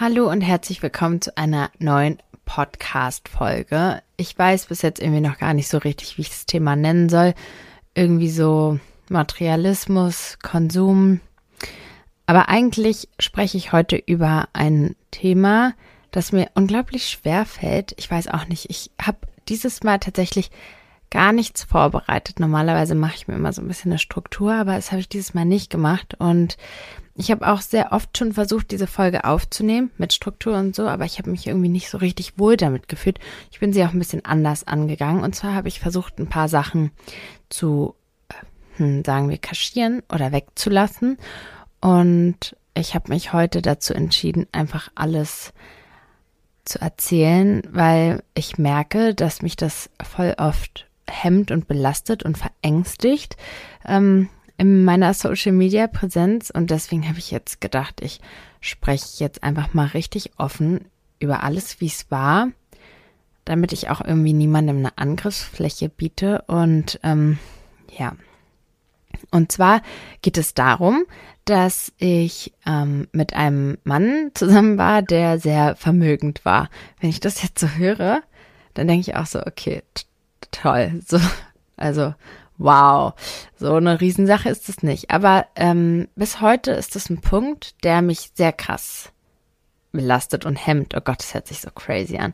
Hallo und herzlich willkommen zu einer neuen Podcast-Folge. Ich weiß bis jetzt irgendwie noch gar nicht so richtig, wie ich das Thema nennen soll. Irgendwie so Materialismus, Konsum. Aber eigentlich spreche ich heute über ein Thema, das mir unglaublich schwer fällt. Ich weiß auch nicht, ich habe dieses Mal tatsächlich gar nichts vorbereitet. Normalerweise mache ich mir immer so ein bisschen eine Struktur, aber das habe ich dieses Mal nicht gemacht. Und ich habe auch sehr oft schon versucht, diese Folge aufzunehmen mit Struktur und so, aber ich habe mich irgendwie nicht so richtig wohl damit gefühlt. Ich bin sie auch ein bisschen anders angegangen. Und zwar habe ich versucht, ein paar Sachen zu, äh, hm, sagen wir, kaschieren oder wegzulassen. Und ich habe mich heute dazu entschieden, einfach alles zu erzählen, weil ich merke, dass mich das voll oft hemmt und belastet und verängstigt. Ähm, in meiner Social Media Präsenz und deswegen habe ich jetzt gedacht, ich spreche jetzt einfach mal richtig offen über alles, wie es war, damit ich auch irgendwie niemandem eine Angriffsfläche biete und ähm, ja. Und zwar geht es darum, dass ich ähm, mit einem Mann zusammen war, der sehr vermögend war. Wenn ich das jetzt so höre, dann denke ich auch so, okay, toll. So, also wow, so eine Riesensache ist es nicht. Aber ähm, bis heute ist es ein Punkt, der mich sehr krass belastet und hemmt. Oh Gott, das hört sich so crazy an.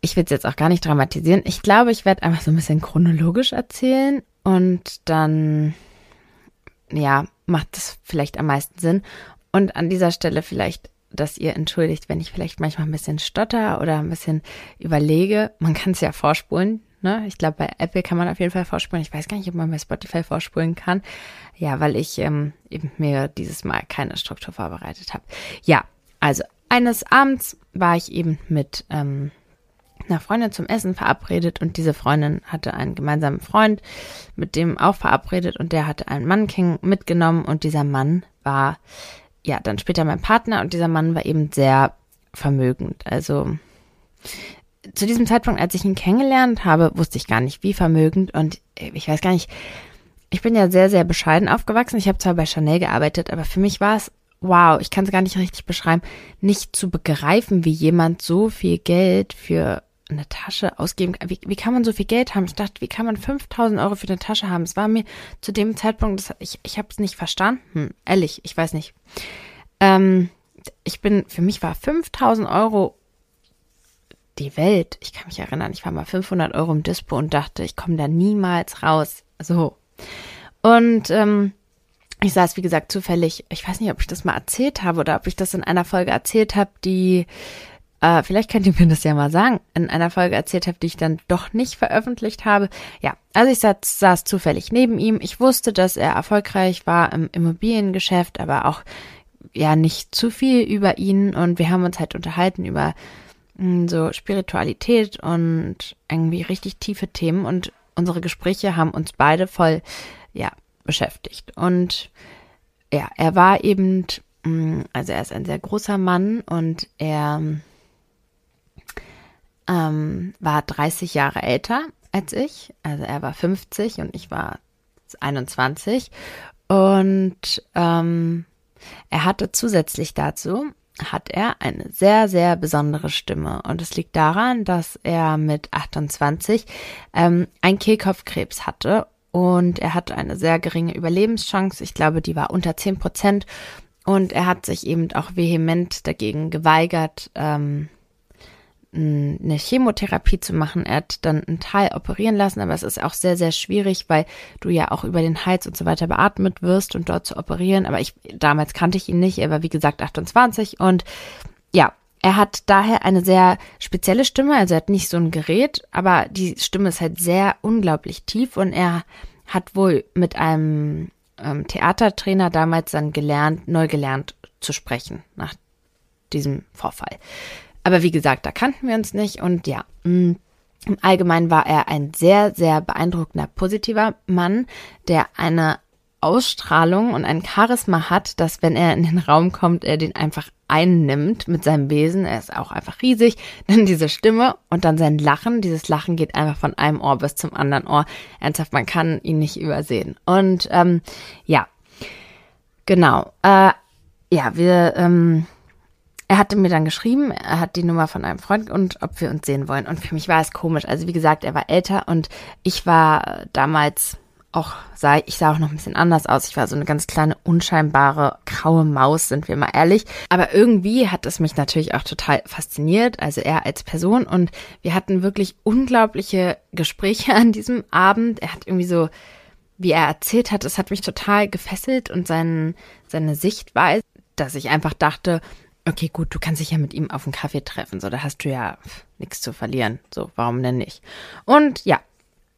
Ich will es jetzt auch gar nicht dramatisieren. Ich glaube, ich werde einfach so ein bisschen chronologisch erzählen und dann, ja, macht das vielleicht am meisten Sinn. Und an dieser Stelle vielleicht, dass ihr entschuldigt, wenn ich vielleicht manchmal ein bisschen stotter oder ein bisschen überlege. Man kann es ja vorspulen, Ne? Ich glaube, bei Apple kann man auf jeden Fall vorspulen. Ich weiß gar nicht, ob man bei Spotify vorspulen kann. Ja, weil ich ähm, eben mir dieses Mal keine Struktur vorbereitet habe. Ja, also eines Abends war ich eben mit ähm, einer Freundin zum Essen verabredet und diese Freundin hatte einen gemeinsamen Freund, mit dem auch verabredet und der hatte einen Mann mitgenommen und dieser Mann war ja dann später mein Partner und dieser Mann war eben sehr vermögend. Also zu diesem Zeitpunkt, als ich ihn kennengelernt habe, wusste ich gar nicht, wie vermögend und äh, ich weiß gar nicht, ich bin ja sehr, sehr bescheiden aufgewachsen. Ich habe zwar bei Chanel gearbeitet, aber für mich war es, wow, ich kann es gar nicht richtig beschreiben, nicht zu begreifen, wie jemand so viel Geld für eine Tasche ausgeben kann. Wie, wie kann man so viel Geld haben? Ich dachte, wie kann man 5000 Euro für eine Tasche haben? Es war mir zu dem Zeitpunkt, das, ich, ich habe es nicht verstanden. Ehrlich, ich weiß nicht. Ähm, ich bin, für mich war 5000 Euro die Welt. Ich kann mich erinnern, ich war mal 500 Euro im Dispo und dachte, ich komme da niemals raus. So. Und ähm, ich saß, wie gesagt, zufällig, ich weiß nicht, ob ich das mal erzählt habe oder ob ich das in einer Folge erzählt habe, die, äh, vielleicht könnt ihr mir das ja mal sagen, in einer Folge erzählt habe, die ich dann doch nicht veröffentlicht habe. Ja, also ich saß, saß zufällig neben ihm. Ich wusste, dass er erfolgreich war im Immobiliengeschäft, aber auch ja nicht zu viel über ihn und wir haben uns halt unterhalten über Mm, so Spiritualität und irgendwie richtig tiefe Themen und unsere Gespräche haben uns beide voll, ja, beschäftigt. Und ja, er war eben, mm, also er ist ein sehr großer Mann und er ähm, war 30 Jahre älter als ich. Also er war 50 und ich war 21. Und ähm, er hatte zusätzlich dazu hat er eine sehr, sehr besondere Stimme. Und es liegt daran, dass er mit 28 ähm, ein Kehlkopfkrebs hatte und er hatte eine sehr geringe Überlebenschance. Ich glaube, die war unter 10 Prozent. Und er hat sich eben auch vehement dagegen geweigert, ähm, eine Chemotherapie zu machen. Er hat dann einen Teil operieren lassen, aber es ist auch sehr, sehr schwierig, weil du ja auch über den Hals und so weiter beatmet wirst und dort zu operieren. Aber ich, damals kannte ich ihn nicht. Er war, wie gesagt, 28 und ja, er hat daher eine sehr spezielle Stimme. Also er hat nicht so ein Gerät, aber die Stimme ist halt sehr unglaublich tief und er hat wohl mit einem ähm, Theatertrainer damals dann gelernt, neu gelernt zu sprechen nach diesem Vorfall. Aber wie gesagt, da kannten wir uns nicht und ja, mm, im Allgemeinen war er ein sehr, sehr beeindruckender, positiver Mann, der eine Ausstrahlung und ein Charisma hat, dass wenn er in den Raum kommt, er den einfach einnimmt mit seinem Wesen. Er ist auch einfach riesig. Dann diese Stimme und dann sein Lachen. Dieses Lachen geht einfach von einem Ohr bis zum anderen Ohr. Ernsthaft, man kann ihn nicht übersehen. Und ähm, ja, genau. Äh, ja, wir ähm, er hatte mir dann geschrieben, er hat die Nummer von einem Freund und ob wir uns sehen wollen. Und für mich war es komisch. Also wie gesagt, er war älter und ich war damals auch, sah, ich sah auch noch ein bisschen anders aus. Ich war so eine ganz kleine, unscheinbare, graue Maus, sind wir mal ehrlich. Aber irgendwie hat es mich natürlich auch total fasziniert, also er als Person. Und wir hatten wirklich unglaubliche Gespräche an diesem Abend. Er hat irgendwie so, wie er erzählt hat, es hat mich total gefesselt und sein, seine Sichtweise, dass ich einfach dachte, okay, gut, du kannst dich ja mit ihm auf einen Kaffee treffen, so, da hast du ja nichts zu verlieren, so, warum denn nicht? Und ja,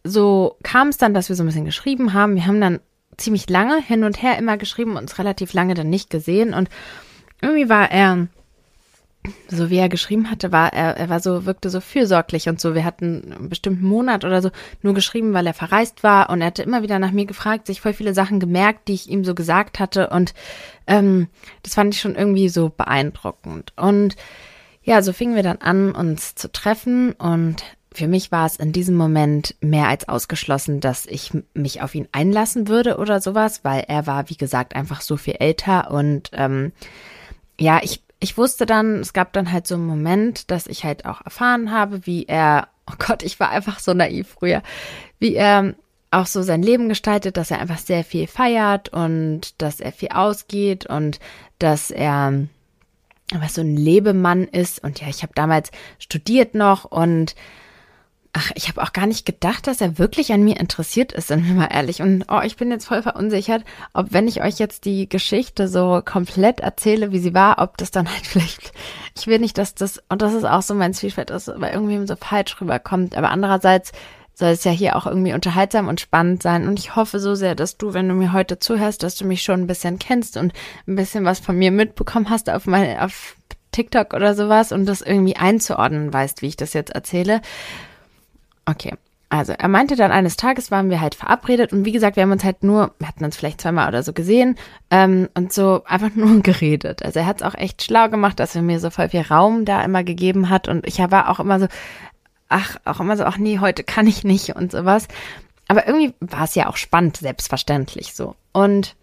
so kam es dann, dass wir so ein bisschen geschrieben haben. Wir haben dann ziemlich lange hin und her immer geschrieben, uns relativ lange dann nicht gesehen und irgendwie war er so wie er geschrieben hatte, war er, er war so, wirkte so fürsorglich und so. Wir hatten einen bestimmten Monat oder so nur geschrieben, weil er verreist war und er hatte immer wieder nach mir gefragt, sich voll viele Sachen gemerkt, die ich ihm so gesagt hatte und ähm, das fand ich schon irgendwie so beeindruckend. Und ja, so fingen wir dann an, uns zu treffen und für mich war es in diesem Moment mehr als ausgeschlossen, dass ich mich auf ihn einlassen würde oder sowas, weil er war, wie gesagt, einfach so viel älter und ähm, ja, ich ich wusste dann, es gab dann halt so einen Moment, dass ich halt auch erfahren habe, wie er, oh Gott, ich war einfach so naiv früher, wie er auch so sein Leben gestaltet, dass er einfach sehr viel feiert und dass er viel ausgeht und dass er was so ein Lebemann ist. Und ja, ich habe damals studiert noch und Ach, ich habe auch gar nicht gedacht, dass er wirklich an mir interessiert ist, sind wir mal ehrlich. Und oh, ich bin jetzt voll verunsichert, ob wenn ich euch jetzt die Geschichte so komplett erzähle, wie sie war, ob das dann halt vielleicht, ich will nicht, dass das, und das ist auch so mein Zwiespalt, dass bei irgendwem so falsch rüberkommt. Aber andererseits soll es ja hier auch irgendwie unterhaltsam und spannend sein. Und ich hoffe so sehr, dass du, wenn du mir heute zuhörst, dass du mich schon ein bisschen kennst und ein bisschen was von mir mitbekommen hast auf meine, auf TikTok oder sowas und das irgendwie einzuordnen weißt, wie ich das jetzt erzähle. Okay. Also er meinte dann eines Tages waren wir halt verabredet und wie gesagt, wir haben uns halt nur, wir hatten uns vielleicht zweimal oder so gesehen ähm, und so einfach nur geredet. Also er hat es auch echt schlau gemacht, dass er mir so voll viel Raum da immer gegeben hat und ich war auch immer so, ach, auch immer so, ach nee, heute kann ich nicht und sowas. Aber irgendwie war es ja auch spannend, selbstverständlich so. Und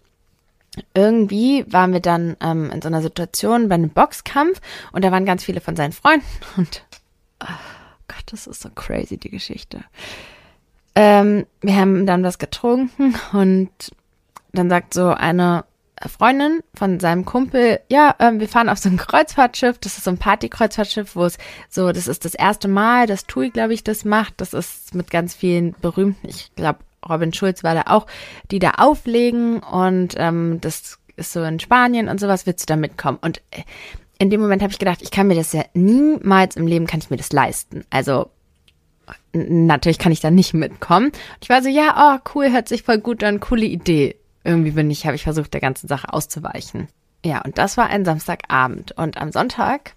irgendwie waren wir dann ähm, in so einer Situation bei einem Boxkampf und da waren ganz viele von seinen Freunden und Das ist so crazy, die Geschichte. Ähm, wir haben dann was getrunken und dann sagt so eine Freundin von seinem Kumpel, ja, ähm, wir fahren auf so ein Kreuzfahrtschiff, das ist so ein Partykreuzfahrtschiff, wo es so, das ist das erste Mal, dass Tui, glaube ich, das macht. Das ist mit ganz vielen berühmten, ich glaube, Robin Schulz war da auch, die da auflegen und ähm, das ist so in Spanien und sowas, willst du da mitkommen? Und äh, in dem Moment habe ich gedacht, ich kann mir das ja niemals im Leben kann ich mir das leisten. Also natürlich kann ich da nicht mitkommen. Und ich war so, ja, oh, cool, hört sich voll gut an, coole Idee. Irgendwie bin ich, habe ich versucht, der ganzen Sache auszuweichen. Ja, und das war ein Samstagabend. Und am Sonntag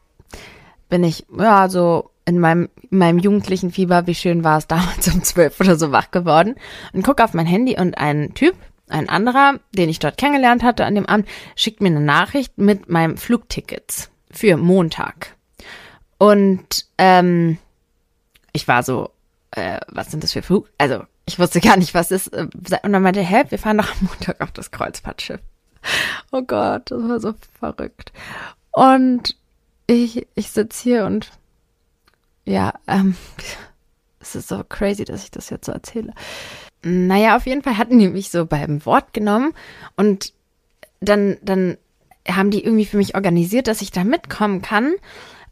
bin ich, ja, so in meinem, in meinem jugendlichen Fieber, wie schön war es damals um zwölf oder so wach geworden und gucke auf mein Handy und ein Typ, ein anderer, den ich dort kennengelernt hatte an dem Abend, schickt mir eine Nachricht mit meinem Flugtickets für Montag. Und ähm, ich war so, äh, was sind das für Flug? Also ich wusste gar nicht, was ist. Äh, und dann meinte hä, wir fahren doch am Montag auf das Kreuzfahrtschiff. Oh Gott, das war so verrückt. Und ich, ich sitze hier und ja, ähm, es ist so crazy, dass ich das jetzt so erzähle. Naja, auf jeden Fall hatten die mich so beim Wort genommen und dann, dann haben die irgendwie für mich organisiert, dass ich da mitkommen kann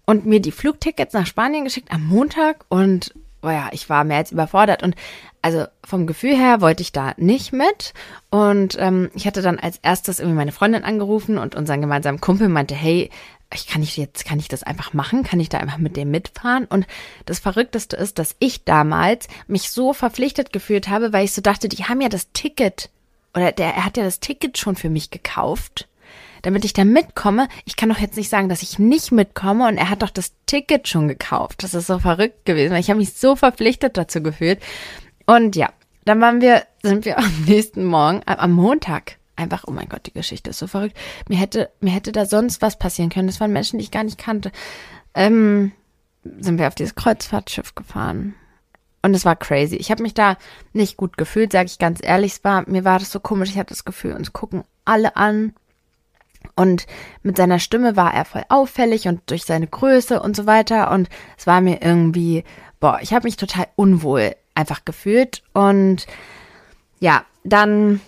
und mir die Flugtickets nach Spanien geschickt am Montag und oh ja, ich war mehr als überfordert und also vom Gefühl her wollte ich da nicht mit und ähm, ich hatte dann als erstes irgendwie meine Freundin angerufen und unseren gemeinsamen Kumpel meinte, hey, ich kann ich jetzt, kann ich das einfach machen? Kann ich da einfach mit dem mitfahren? Und das Verrückteste ist, dass ich damals mich so verpflichtet gefühlt habe, weil ich so dachte, die haben ja das Ticket oder der, er hat ja das Ticket schon für mich gekauft damit ich da mitkomme. Ich kann doch jetzt nicht sagen, dass ich nicht mitkomme und er hat doch das Ticket schon gekauft. Das ist so verrückt gewesen, weil ich habe mich so verpflichtet dazu gefühlt. Und ja, dann waren wir, sind wir am nächsten Morgen, äh, am Montag, einfach, oh mein Gott, die Geschichte ist so verrückt. Mir hätte, mir hätte da sonst was passieren können. Das waren Menschen, die ich gar nicht kannte. Ähm, sind wir auf dieses Kreuzfahrtschiff gefahren. Und es war crazy. Ich habe mich da nicht gut gefühlt, sage ich ganz ehrlich. Es war, mir war das so komisch. Ich hatte das Gefühl, uns gucken alle an Und mit seiner Stimme war er voll auffällig und durch seine Größe und so weiter. Und es war mir irgendwie, boah, ich habe mich total unwohl einfach gefühlt. Und ja, dann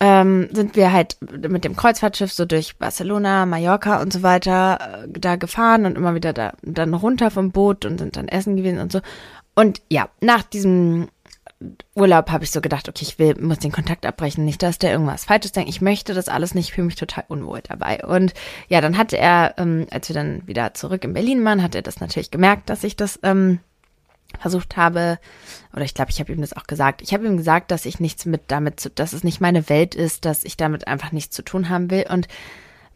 ähm, sind wir halt mit dem Kreuzfahrtschiff so durch Barcelona, Mallorca und so weiter äh, da gefahren und immer wieder da dann runter vom Boot und sind dann essen gewesen und so. Und ja, nach diesem Urlaub habe ich so gedacht, okay, ich will, muss den Kontakt abbrechen, nicht, dass der irgendwas Falsches denkt. Ich möchte das alles nicht, fühle mich total unwohl dabei. Und ja, dann hatte er, ähm, als wir dann wieder zurück in Berlin waren, hat er das natürlich gemerkt, dass ich das ähm, versucht habe, oder ich glaube, ich habe ihm das auch gesagt. Ich habe ihm gesagt, dass ich nichts mit damit zu, dass es nicht meine Welt ist, dass ich damit einfach nichts zu tun haben will. Und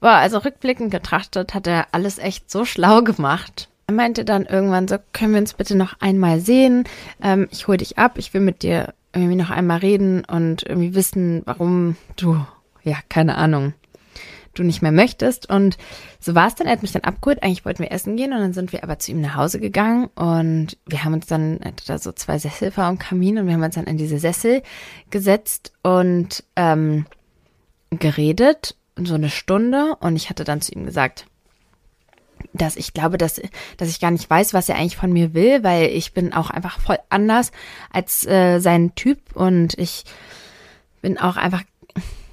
boah, also rückblickend betrachtet hat er alles echt so schlau gemacht. Er meinte dann irgendwann so, können wir uns bitte noch einmal sehen? Ähm, ich hole dich ab, ich will mit dir irgendwie noch einmal reden und irgendwie wissen, warum du, ja, keine Ahnung, du nicht mehr möchtest. Und so war es dann. Er hat mich dann abgeholt. Eigentlich wollten wir essen gehen und dann sind wir aber zu ihm nach Hause gegangen und wir haben uns dann, er hatte da so zwei Sessel vor dem Kamin und wir haben uns dann in diese Sessel gesetzt und ähm, geredet, so eine Stunde. Und ich hatte dann zu ihm gesagt, dass ich glaube, dass, dass ich gar nicht weiß, was er eigentlich von mir will, weil ich bin auch einfach voll anders als äh, sein Typ und ich bin auch einfach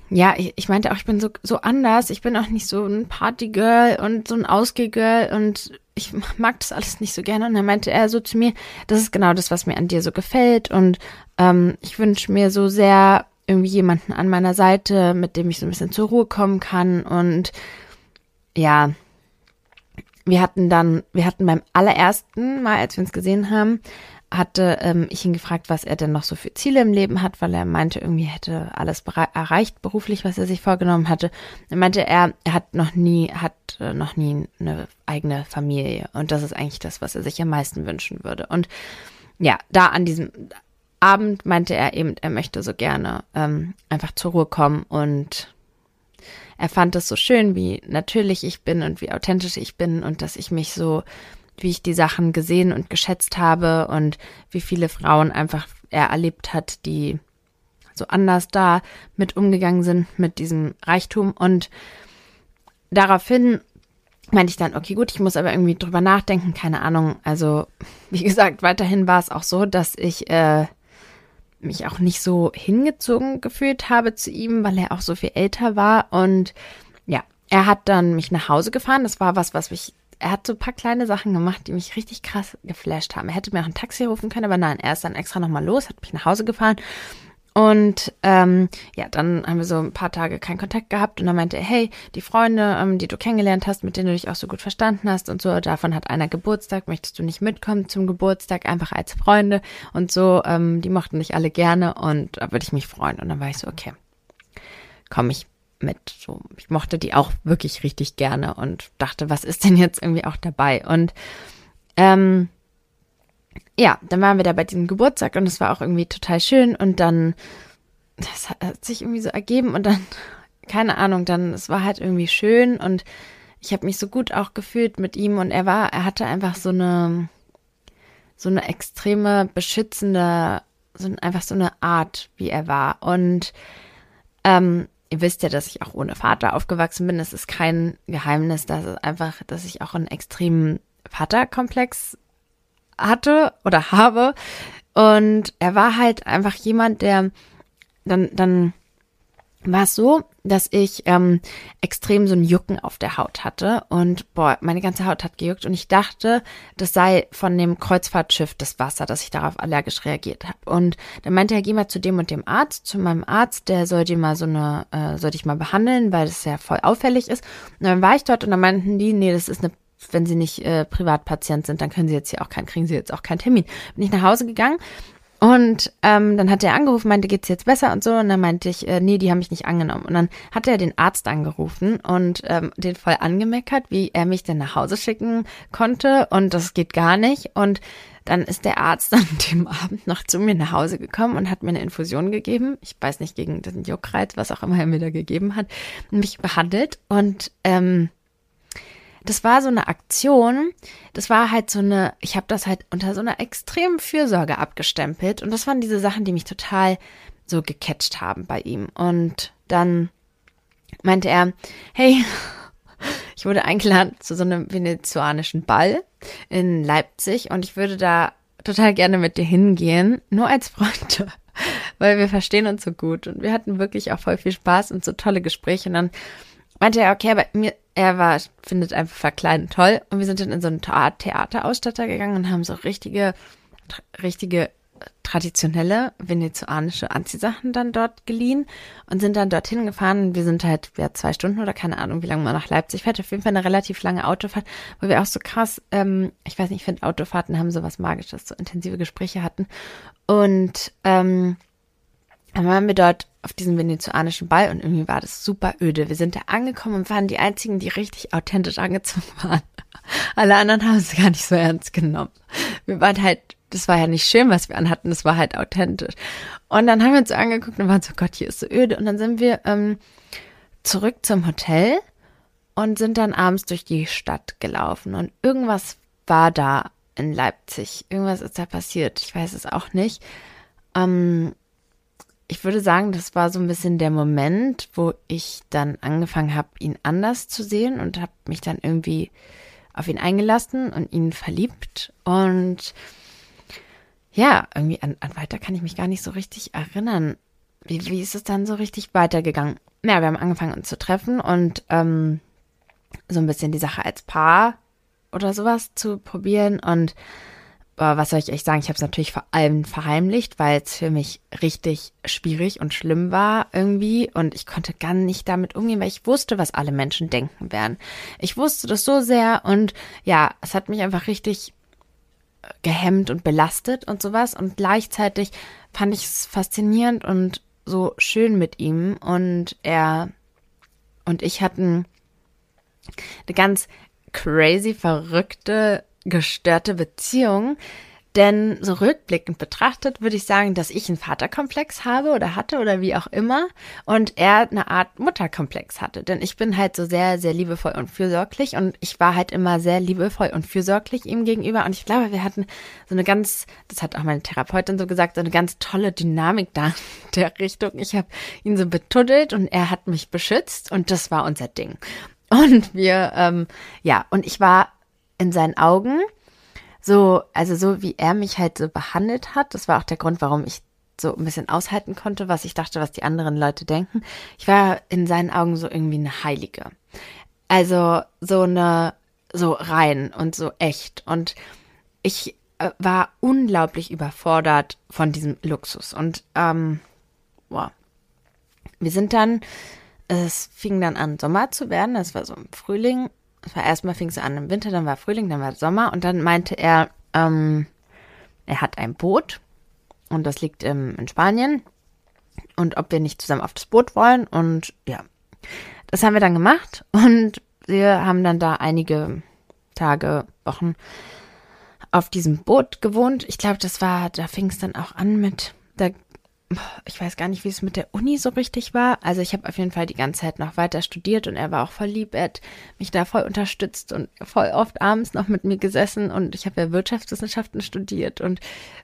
ja, ich, ich meinte auch, ich bin so, so anders. Ich bin auch nicht so ein Partygirl und so ein Ausgehgirl und ich mag das alles nicht so gerne. Und dann meinte er so zu mir, das ist genau das, was mir an dir so gefällt. Und ähm, ich wünsche mir so sehr irgendwie jemanden an meiner Seite, mit dem ich so ein bisschen zur Ruhe kommen kann. Und ja, wir hatten dann, wir hatten beim allerersten Mal, als wir uns gesehen haben, hatte ähm, ich ihn gefragt, was er denn noch so für Ziele im Leben hat, weil er meinte, irgendwie hätte alles erreicht beruflich, was er sich vorgenommen hatte. Er meinte, er, er hat noch nie, hat äh, noch nie eine eigene Familie und das ist eigentlich das, was er sich am meisten wünschen würde. Und ja, da an diesem Abend meinte er eben, er möchte so gerne ähm, einfach zur Ruhe kommen und er fand es so schön, wie natürlich ich bin und wie authentisch ich bin und dass ich mich so wie ich die Sachen gesehen und geschätzt habe und wie viele Frauen einfach er erlebt hat, die so anders da mit umgegangen sind mit diesem Reichtum. Und daraufhin meinte ich dann, okay, gut, ich muss aber irgendwie drüber nachdenken, keine Ahnung. Also, wie gesagt, weiterhin war es auch so, dass ich äh, mich auch nicht so hingezogen gefühlt habe zu ihm, weil er auch so viel älter war. Und ja, er hat dann mich nach Hause gefahren. Das war was, was mich er hat so ein paar kleine Sachen gemacht, die mich richtig krass geflasht haben. Er hätte mir auch ein Taxi rufen können, aber nein, er ist dann extra nochmal los, hat mich nach Hause gefahren. Und ähm, ja, dann haben wir so ein paar Tage keinen Kontakt gehabt und dann meinte er, hey, die Freunde, ähm, die du kennengelernt hast, mit denen du dich auch so gut verstanden hast und so, davon hat einer Geburtstag, möchtest du nicht mitkommen zum Geburtstag, einfach als Freunde und so, ähm, die mochten dich alle gerne und da würde ich mich freuen. Und dann war ich so, okay, komm, ich mit. So, ich mochte die auch wirklich richtig gerne und dachte, was ist denn jetzt irgendwie auch dabei? Und ähm, ja, dann waren wir da bei diesem Geburtstag und es war auch irgendwie total schön und dann, das hat sich irgendwie so ergeben und dann, keine Ahnung, dann, es war halt irgendwie schön und ich habe mich so gut auch gefühlt mit ihm und er war, er hatte einfach so eine, so eine extreme beschützende, so einfach so eine Art, wie er war und ähm, Ihr wisst ja, dass ich auch ohne Vater aufgewachsen bin. Es ist kein Geheimnis, dass es einfach, dass ich auch einen extremen Vaterkomplex hatte oder habe. Und er war halt einfach jemand, der dann, dann war es so, dass ich ähm, extrem so ein Jucken auf der Haut hatte und boah, meine ganze Haut hat gejuckt und ich dachte, das sei von dem Kreuzfahrtschiff das Wasser, dass ich darauf allergisch reagiert habe. Und dann meinte er, geh mal zu dem und dem Arzt, zu meinem Arzt, der soll die mal so eine, äh, soll dich mal behandeln, weil das ja voll auffällig ist. Und dann war ich dort und dann meinten die, nee, das ist eine wenn sie nicht äh, Privatpatient sind, dann können sie jetzt hier auch keinen, kriegen sie jetzt auch keinen Termin. Bin ich nach Hause gegangen und ähm, dann hat er angerufen, meinte, geht's jetzt besser und so. Und dann meinte ich, äh, nee, die haben mich nicht angenommen. Und dann hat er den Arzt angerufen und ähm, den voll angemeckert, wie er mich denn nach Hause schicken konnte. Und das geht gar nicht. Und dann ist der Arzt dann dem Abend noch zu mir nach Hause gekommen und hat mir eine Infusion gegeben. Ich weiß nicht, gegen den Juckreiz, was auch immer er mir da gegeben hat, mich behandelt. Und ähm, das war so eine Aktion, das war halt so eine, ich habe das halt unter so einer extremen Fürsorge abgestempelt. Und das waren diese Sachen, die mich total so gecatcht haben bei ihm. Und dann meinte er, hey, ich wurde eingeladen zu so einem venezuelanischen Ball in Leipzig und ich würde da total gerne mit dir hingehen, nur als Freunde, weil wir verstehen uns so gut. Und wir hatten wirklich auch voll viel Spaß und so tolle Gespräche. Und dann meinte er, okay, aber mir, er war, findet einfach verkleiden toll und wir sind dann in so einen Theaterausstatter gegangen und haben so richtige, richtige traditionelle venezuelanische Anziehsachen dann dort geliehen und sind dann dorthin gefahren. Wir sind halt ja, zwei Stunden oder keine Ahnung, wie lange man nach Leipzig fährt. Auf jeden Fall eine relativ lange Autofahrt, wo wir auch so krass, ähm, ich weiß nicht, ich finde Autofahrten haben so was Magisches, so intensive Gespräche hatten. Und ähm, dann waren wir dort auf diesem venezuelanischen Ball und irgendwie war das super öde. Wir sind da angekommen und waren die einzigen, die richtig authentisch angezogen waren. Alle anderen haben es gar nicht so ernst genommen. Wir waren halt das war ja nicht schön, was wir anhatten, das war halt authentisch. Und dann haben wir uns angeguckt und waren so, Gott, hier ist so öde. Und dann sind wir ähm, zurück zum Hotel und sind dann abends durch die Stadt gelaufen. Und irgendwas war da in Leipzig. Irgendwas ist da passiert. Ich weiß es auch nicht. Ähm, ich würde sagen, das war so ein bisschen der Moment, wo ich dann angefangen habe, ihn anders zu sehen und habe mich dann irgendwie auf ihn eingelassen und ihn verliebt. Und ja, irgendwie an, an weiter kann ich mich gar nicht so richtig erinnern. Wie, wie ist es dann so richtig weitergegangen? Ja, wir haben angefangen uns zu treffen und ähm, so ein bisschen die Sache als Paar oder sowas zu probieren. Und boah, was soll ich echt sagen? Ich habe es natürlich vor allem verheimlicht, weil es für mich richtig schwierig und schlimm war irgendwie. Und ich konnte gar nicht damit umgehen, weil ich wusste, was alle Menschen denken werden. Ich wusste das so sehr und ja, es hat mich einfach richtig gehemmt und belastet und sowas. Und gleichzeitig fand ich es faszinierend und so schön mit ihm. Und er und ich hatten eine ganz crazy, verrückte, gestörte Beziehung, denn so rückblickend betrachtet würde ich sagen, dass ich einen Vaterkomplex habe oder hatte oder wie auch immer und er eine Art Mutterkomplex hatte. Denn ich bin halt so sehr, sehr liebevoll und fürsorglich und ich war halt immer sehr liebevoll und fürsorglich ihm gegenüber. Und ich glaube, wir hatten so eine ganz, das hat auch meine Therapeutin so gesagt, so eine ganz tolle Dynamik da in der Richtung. Ich habe ihn so betuddelt und er hat mich beschützt und das war unser Ding. Und wir, ähm, ja, und ich war in seinen Augen so, also so wie er mich halt so behandelt hat, das war auch der Grund, warum ich so ein bisschen aushalten konnte, was ich dachte, was die anderen Leute denken. Ich war in seinen Augen so irgendwie eine Heilige. Also so eine, so rein und so echt. Und ich äh, war unglaublich überfordert von diesem Luxus. Und ähm, boah. Wir sind dann, es fing dann an, Sommer zu werden. Es war so im Frühling es war erstmal fing es an im Winter, dann war Frühling, dann war Sommer und dann meinte er, ähm, er hat ein Boot und das liegt ähm, in Spanien und ob wir nicht zusammen auf das Boot wollen und ja, das haben wir dann gemacht und wir haben dann da einige Tage, Wochen auf diesem Boot gewohnt. Ich glaube, das war, da fing es dann auch an mit, da ich weiß gar nicht, wie es mit der Uni so richtig war. Also ich habe auf jeden Fall die ganze Zeit noch weiter studiert und er war auch voll lieb. Er hat mich da voll unterstützt und voll oft abends noch mit mir gesessen und ich habe ja Wirtschaftswissenschaften studiert und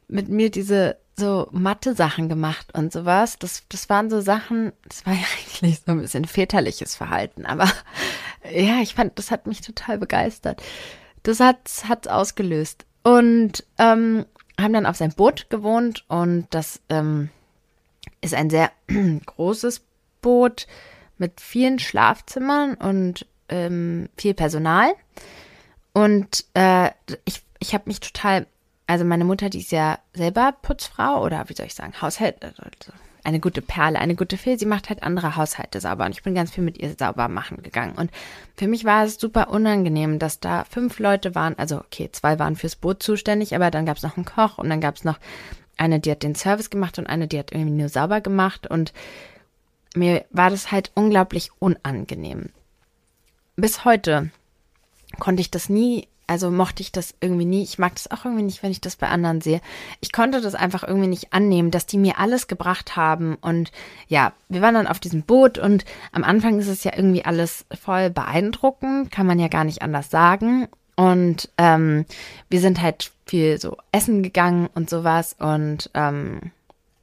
mit mir diese so Mathe-Sachen gemacht und sowas. Das, das waren so Sachen, das war ja eigentlich so ein bisschen väterliches Verhalten, aber ja, ich fand, das hat mich total begeistert. Das hat es ausgelöst. Und ähm, haben dann auf sein Boot gewohnt und das ähm, ist ein sehr großes Boot mit vielen Schlafzimmern und ähm, viel Personal. Und äh, ich, ich habe mich total, also meine Mutter, die ist ja selber Putzfrau oder wie soll ich sagen, Haushalt, also eine gute Perle, eine gute Fee. Sie macht halt andere Haushalte sauber und ich bin ganz viel mit ihr sauber machen gegangen. Und für mich war es super unangenehm, dass da fünf Leute waren, also okay, zwei waren fürs Boot zuständig, aber dann gab es noch einen Koch und dann gab es noch eine, die hat den Service gemacht und eine, die hat irgendwie nur sauber gemacht und mir war das halt unglaublich unangenehm. Bis heute konnte ich das nie, also mochte ich das irgendwie nie. Ich mag das auch irgendwie nicht, wenn ich das bei anderen sehe. Ich konnte das einfach irgendwie nicht annehmen, dass die mir alles gebracht haben. Und ja, wir waren dann auf diesem Boot und am Anfang ist es ja irgendwie alles voll beeindruckend, kann man ja gar nicht anders sagen. Und ähm, wir sind halt viel so essen gegangen und sowas. Und ähm,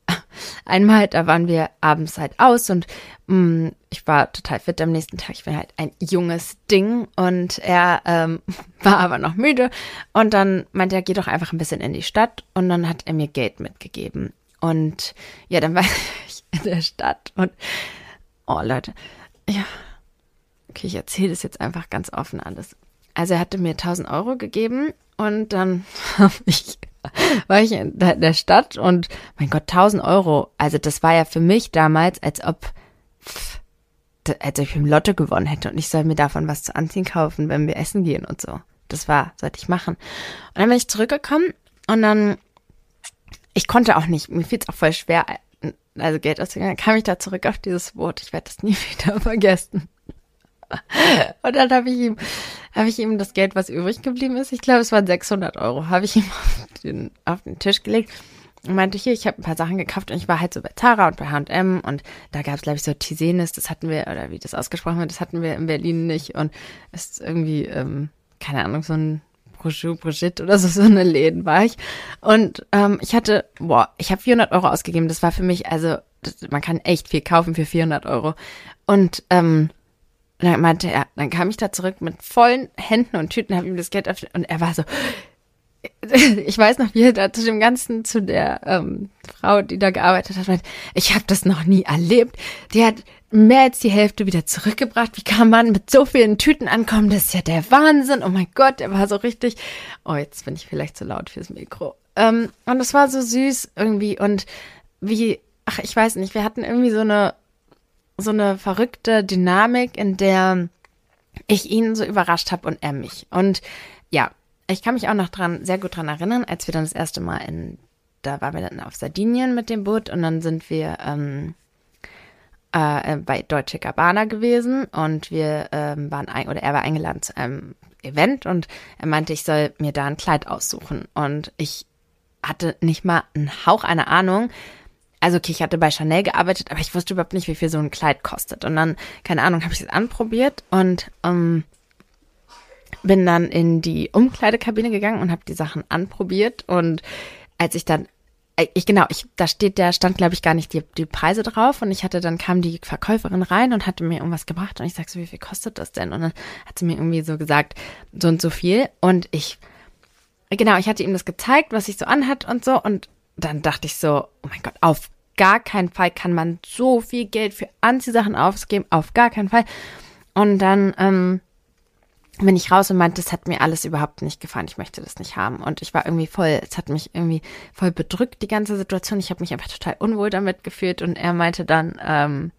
einmal, da waren wir abends halt aus und mh, mm, ich war total fit am nächsten Tag. Ich bin halt ein junges Ding und er ähm, war aber noch müde. Und dann meinte er, geh doch einfach ein bisschen in die Stadt. Und dann hat er mir Geld mitgegeben. Und ja, dann war ich in der Stadt und oh Leute, ja, okay, ich erzähle das jetzt einfach ganz offen alles. Also er hatte mir 1000 Euro gegeben und dann ich, war ich in der Stadt und mein Gott, 1000 Euro. Also das war ja für mich damals, als ob, als ob ich im Lotto gewonnen hätte und ich soll mir davon was zu anziehen kaufen, wenn wir essen gehen und so. Das war, sollte ich machen. Und dann bin ich zurückgekommen und dann, ich konnte auch nicht, mir fiel es auch voll schwer, also Geld auszugeben. Dann kam ich da zurück auf dieses Boot. Ich werde das nie wieder vergessen. Und dann habe ich ihm, habe ich ihm das Geld, was übrig geblieben ist, ich glaube, es waren 600 Euro, habe ich ihm auf den, auf den Tisch gelegt und meinte, hier, ich habe ein paar Sachen gekauft und ich war halt so bei Zara und bei H&M und da gab es, glaube ich, so Tisenis, das hatten wir, oder wie das ausgesprochen wird, das hatten wir in Berlin nicht und es ist irgendwie, ähm, keine Ahnung, so ein Brochou, Brigitte oder so, so eine Läden war ich. Und ähm, ich hatte, boah, ich habe 400 Euro ausgegeben. Das war für mich, also das, man kann echt viel kaufen für 400 Euro. Und ähm, dann meinte er, dann kam ich da zurück mit vollen Händen und Tüten, habe ihm das Geld auf, und er war so, ich weiß noch, wie er da zu dem Ganzen, zu der ähm, Frau, die da gearbeitet hat, meint, ich habe das noch nie erlebt. Die hat mehr als die Hälfte wieder zurückgebracht. Wie kann man mit so vielen Tüten ankommen? Das ist ja der Wahnsinn. Oh mein Gott, er war so richtig. Oh, jetzt bin ich vielleicht zu laut fürs Mikro. Ähm, und es war so süß irgendwie und wie, ach, ich weiß nicht, wir hatten irgendwie so eine, so eine verrückte Dynamik, in der ich ihn so überrascht habe und er mich. Und ja, ich kann mich auch noch dran, sehr gut dran erinnern, als wir dann das erste Mal in, da waren wir dann auf Sardinien mit dem Boot und dann sind wir ähm, äh, bei Deutsche Gabbana gewesen und wir ähm, waren ein, oder er war eingeladen zu einem Event und er meinte, ich soll mir da ein Kleid aussuchen und ich hatte nicht mal einen Hauch einer Ahnung. Also okay, ich hatte bei Chanel gearbeitet, aber ich wusste überhaupt nicht, wie viel so ein Kleid kostet. Und dann, keine Ahnung, habe ich es anprobiert und ähm, bin dann in die Umkleidekabine gegangen und habe die Sachen anprobiert. Und als ich dann, äh, ich genau, ich, da steht, der stand, glaube ich, gar nicht die, die Preise drauf. Und ich hatte, dann kam die Verkäuferin rein und hatte mir irgendwas gebracht. Und ich sag so, wie viel kostet das denn? Und dann hat sie mir irgendwie so gesagt, so und so viel. Und ich, genau, ich hatte ihm das gezeigt, was ich so anhat und so. Und dann dachte ich so, oh mein Gott, auf gar keinen Fall kann man so viel Geld für Anziehsachen ausgeben, auf gar keinen Fall. Und dann, ähm, bin ich raus und meinte, das hat mir alles überhaupt nicht gefallen, ich möchte das nicht haben. Und ich war irgendwie voll, es hat mich irgendwie voll bedrückt, die ganze Situation. Ich habe mich einfach total unwohl damit gefühlt und er meinte dann, ähm,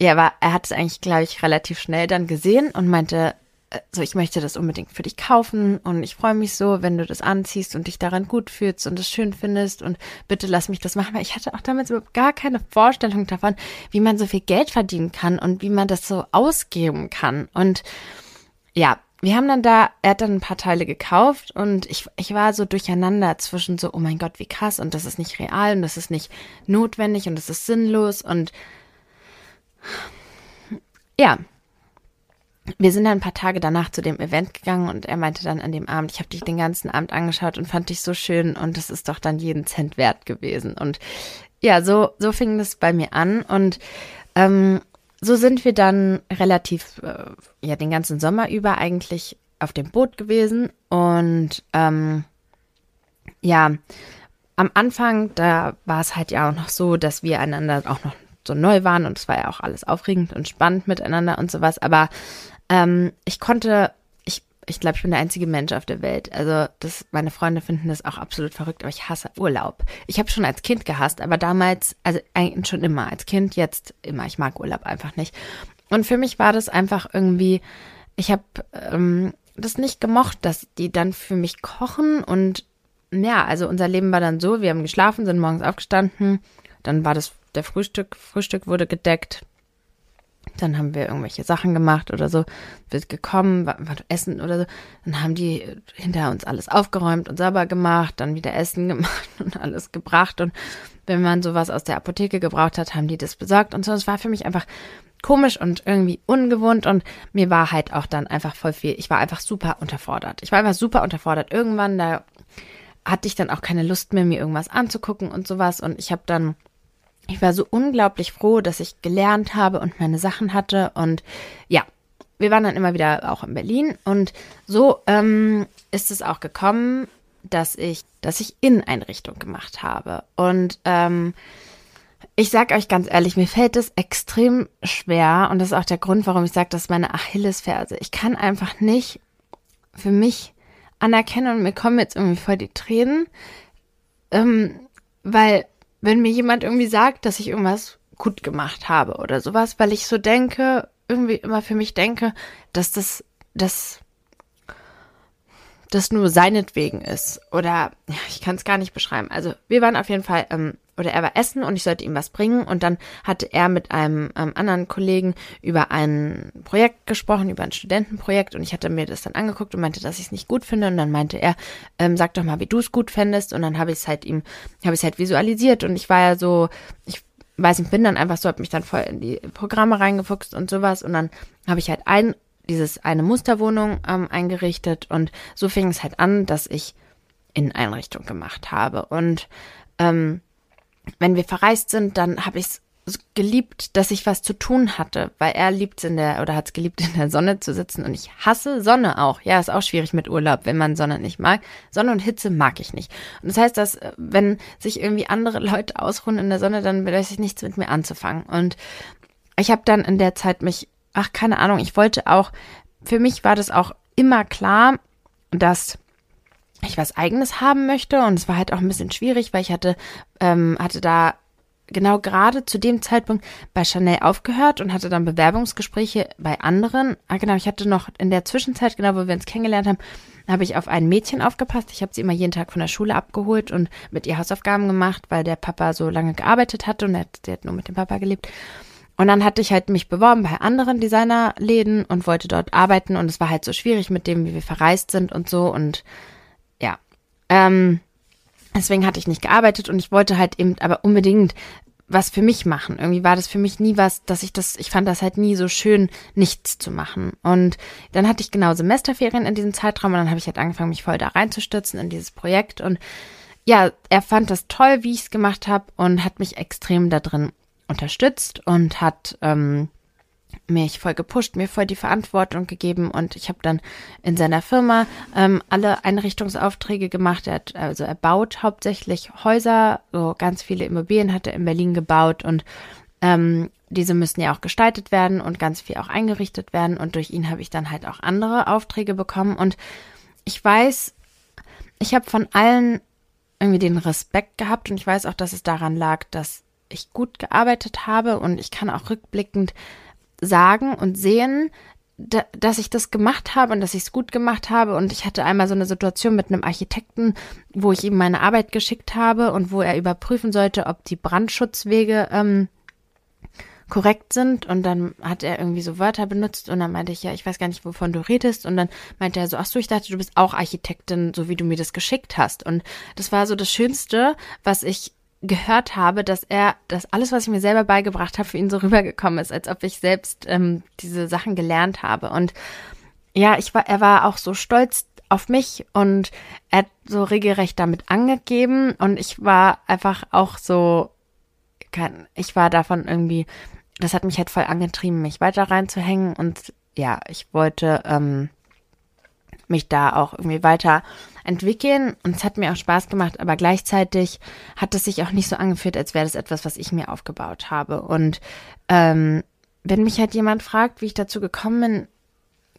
ja, war, er hat es eigentlich, glaube ich, relativ schnell dann gesehen und meinte, so, ich möchte das unbedingt für dich kaufen und ich freue mich so, wenn du das anziehst und dich daran gut fühlst und es schön findest und bitte lass mich das machen, weil ich hatte auch damals überhaupt gar keine Vorstellung davon, wie man so viel Geld verdienen kann und wie man das so ausgeben kann und ja, wir haben dann da, er hat dann ein paar Teile gekauft und ich, ich war so durcheinander zwischen so, oh mein Gott, wie krass und das ist nicht real und das ist nicht notwendig und das ist sinnlos und ja. Wir sind dann ein paar Tage danach zu dem Event gegangen und er meinte dann an dem Abend, ich habe dich den ganzen Abend angeschaut und fand dich so schön und das ist doch dann jeden Cent wert gewesen. Und ja, so, so fing das bei mir an und ähm, so sind wir dann relativ, äh, ja, den ganzen Sommer über eigentlich auf dem Boot gewesen. Und ähm, ja, am Anfang, da war es halt ja auch noch so, dass wir einander auch noch so neu waren und es war ja auch alles aufregend und spannend miteinander und sowas. Aber ähm, ich konnte ich glaube, ich bin der einzige Mensch auf der Welt. Also, das, meine Freunde finden das auch absolut verrückt, aber ich hasse Urlaub. Ich habe schon als Kind gehasst, aber damals, also eigentlich schon immer, als Kind jetzt immer. Ich mag Urlaub einfach nicht. Und für mich war das einfach irgendwie, ich habe ähm, das nicht gemocht, dass die dann für mich kochen und ja, also unser Leben war dann so, wir haben geschlafen, sind morgens aufgestanden, dann war das der Frühstück, Frühstück wurde gedeckt, dann haben wir irgendwelche Sachen gemacht oder so, wird gekommen, war, war Essen oder so. Dann haben die hinter uns alles aufgeräumt und sauber gemacht, dann wieder Essen gemacht und alles gebracht. Und wenn man sowas aus der Apotheke gebraucht hat, haben die das besorgt und so. Es war für mich einfach komisch und irgendwie ungewohnt und mir war halt auch dann einfach voll viel. Ich war einfach super unterfordert. Ich war einfach super unterfordert. Irgendwann, da hatte ich dann auch keine Lust mehr, mir irgendwas anzugucken und sowas. Und ich habe dann ich war so unglaublich froh, dass ich gelernt habe und meine Sachen hatte. Und ja, wir waren dann immer wieder auch in Berlin. Und so ähm, ist es auch gekommen, dass ich, dass ich Inneneinrichtung gemacht habe. Und ähm, ich sag euch ganz ehrlich, mir fällt es extrem schwer und das ist auch der Grund, warum ich sage, das ist meine Achillesferse. Ich kann einfach nicht für mich anerkennen und mir kommen jetzt irgendwie voll die Tränen, ähm, weil wenn mir jemand irgendwie sagt, dass ich irgendwas gut gemacht habe oder sowas, weil ich so denke, irgendwie immer für mich denke, dass das, das, das nur seinetwegen ist. Oder ja, ich kann es gar nicht beschreiben. Also wir waren auf jeden Fall, ähm, oder er war essen und ich sollte ihm was bringen. Und dann hatte er mit einem ähm, anderen Kollegen über ein Projekt gesprochen, über ein Studentenprojekt. Und ich hatte mir das dann angeguckt und meinte, dass ich es nicht gut finde. Und dann meinte er, ähm, sag doch mal, wie du es gut fändest. Und dann habe ich es halt ihm, habe ich es halt visualisiert. Und ich war ja so, ich weiß nicht, bin dann einfach so, habe mich dann voll in die Programme reingefuchst und sowas. Und dann habe ich halt ein dieses eine Musterwohnung ähm, eingerichtet und so fing es halt an, dass ich Inneneinrichtung gemacht habe. Und ähm, wenn wir verreist sind, dann habe ich es geliebt, dass ich was zu tun hatte, weil er liebt in der oder hat es geliebt in der Sonne zu sitzen und ich hasse Sonne auch. Ja, ist auch schwierig mit Urlaub, wenn man Sonne nicht mag. Sonne und Hitze mag ich nicht. Und das heißt, dass äh, wenn sich irgendwie andere Leute ausruhen in der Sonne, dann weiß ich nichts mit mir anzufangen. Und ich habe dann in der Zeit mich ach, keine Ahnung, ich wollte auch, für mich war das auch immer klar, dass ich was eigenes haben möchte und es war halt auch ein bisschen schwierig, weil ich hatte, ähm, hatte da genau gerade zu dem Zeitpunkt bei Chanel aufgehört und hatte dann Bewerbungsgespräche bei anderen. Ah, genau, ich hatte noch in der Zwischenzeit, genau wo wir uns kennengelernt haben, habe ich auf ein Mädchen aufgepasst. Ich habe sie immer jeden Tag von der Schule abgeholt und mit ihr Hausaufgaben gemacht, weil der Papa so lange gearbeitet hatte und er hat, der hat nur mit dem Papa gelebt. Und dann hatte ich halt mich beworben bei anderen Designerläden und wollte dort arbeiten und es war halt so schwierig mit dem, wie wir verreist sind und so und ja. Ähm, deswegen hatte ich nicht gearbeitet und ich wollte halt eben aber unbedingt was für mich machen. Irgendwie war das für mich nie was, dass ich das, ich fand das halt nie so schön, nichts zu machen. Und dann hatte ich genau Semesterferien in diesem Zeitraum und dann habe ich halt angefangen, mich voll da reinzustürzen in dieses Projekt und ja, er fand das toll, wie ich es gemacht habe und hat mich extrem da drin unterstützt und hat ähm, mich voll gepusht, mir voll die Verantwortung gegeben und ich habe dann in seiner Firma ähm, alle Einrichtungsaufträge gemacht. Er hat, also er baut hauptsächlich Häuser, so ganz viele Immobilien hat er in Berlin gebaut und ähm, diese müssen ja auch gestaltet werden und ganz viel auch eingerichtet werden und durch ihn habe ich dann halt auch andere Aufträge bekommen und ich weiß, ich habe von allen irgendwie den Respekt gehabt und ich weiß auch, dass es daran lag, dass ich gut gearbeitet habe und ich kann auch rückblickend sagen und sehen, da, dass ich das gemacht habe und dass ich es gut gemacht habe. Und ich hatte einmal so eine Situation mit einem Architekten, wo ich ihm meine Arbeit geschickt habe und wo er überprüfen sollte, ob die Brandschutzwege ähm, korrekt sind. Und dann hat er irgendwie so Wörter benutzt und dann meinte ich, ja, ich weiß gar nicht, wovon du redest. Und dann meinte er so, ach so, ich dachte, du bist auch Architektin, so wie du mir das geschickt hast. Und das war so das Schönste, was ich gehört habe, dass er, dass alles, was ich mir selber beigebracht habe, für ihn so rübergekommen ist, als ob ich selbst ähm, diese Sachen gelernt habe. Und ja, ich war, er war auch so stolz auf mich und er hat so regelrecht damit angegeben und ich war einfach auch so, ich war davon irgendwie, das hat mich halt voll angetrieben, mich weiter reinzuhängen und ja, ich wollte ähm, mich da auch irgendwie weiter entwickeln und es hat mir auch Spaß gemacht, aber gleichzeitig hat es sich auch nicht so angefühlt, als wäre das etwas, was ich mir aufgebaut habe. Und ähm, wenn mich halt jemand fragt, wie ich dazu gekommen bin,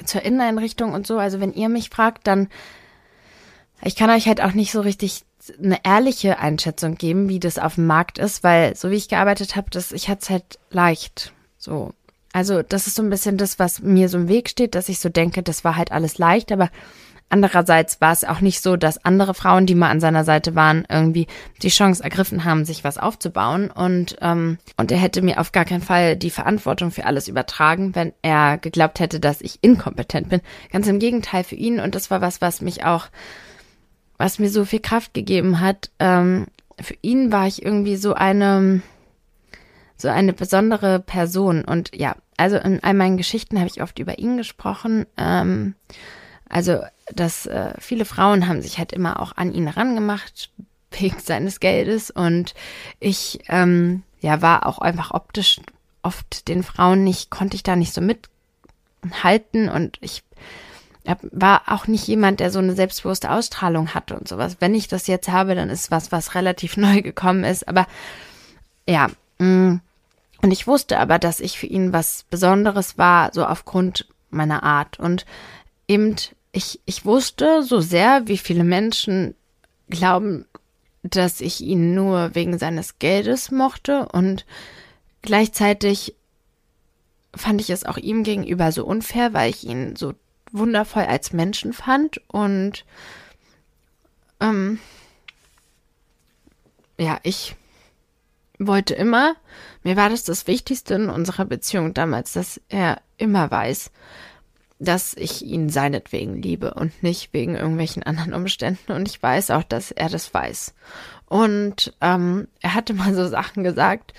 zur Inneneinrichtung und so, also wenn ihr mich fragt, dann ich kann euch halt auch nicht so richtig eine ehrliche Einschätzung geben, wie das auf dem Markt ist, weil so wie ich gearbeitet habe, das ich hatte es halt leicht. So. Also, das ist so ein bisschen das, was mir so im Weg steht, dass ich so denke, das war halt alles leicht, aber Andererseits war es auch nicht so, dass andere Frauen, die mal an seiner Seite waren, irgendwie die Chance ergriffen haben, sich was aufzubauen. Und, ähm, und er hätte mir auf gar keinen Fall die Verantwortung für alles übertragen, wenn er geglaubt hätte, dass ich inkompetent bin. Ganz im Gegenteil für ihn. Und das war was, was mich auch, was mir so viel Kraft gegeben hat. Ähm, für ihn war ich irgendwie so eine, so eine besondere Person. Und ja, also in all meinen Geschichten habe ich oft über ihn gesprochen. Ähm, also, dass äh, viele Frauen haben sich halt immer auch an ihn rangemacht, wegen seines Geldes und ich ähm, ja war auch einfach optisch oft den Frauen nicht, konnte ich da nicht so mithalten und ich war auch nicht jemand, der so eine selbstbewusste Ausstrahlung hatte und sowas. Wenn ich das jetzt habe, dann ist was, was relativ neu gekommen ist. Aber ja, mm, und ich wusste aber, dass ich für ihn was Besonderes war, so aufgrund meiner Art. Und eben, ich, ich wusste so sehr, wie viele Menschen glauben, dass ich ihn nur wegen seines Geldes mochte und gleichzeitig fand ich es auch ihm gegenüber so unfair, weil ich ihn so wundervoll als Menschen fand und ähm, ja, ich wollte immer, mir war das das Wichtigste in unserer Beziehung damals, dass er immer weiß, dass ich ihn seinetwegen liebe und nicht wegen irgendwelchen anderen Umständen. Und ich weiß auch, dass er das weiß. Und ähm, er hatte mal so Sachen gesagt.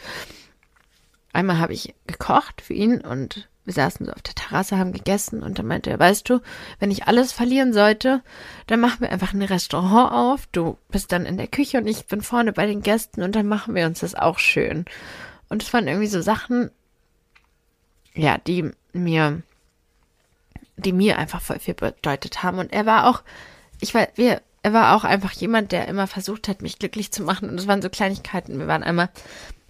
Einmal habe ich gekocht für ihn und wir saßen so auf der Terrasse, haben gegessen und dann meinte er, weißt du, wenn ich alles verlieren sollte, dann machen wir einfach ein Restaurant auf. Du bist dann in der Küche und ich bin vorne bei den Gästen und dann machen wir uns das auch schön. Und es waren irgendwie so Sachen, ja, die mir die mir einfach voll viel bedeutet haben. Und er war auch, ich war, wir, er war auch einfach jemand, der immer versucht hat, mich glücklich zu machen. Und es waren so Kleinigkeiten. Wir waren einmal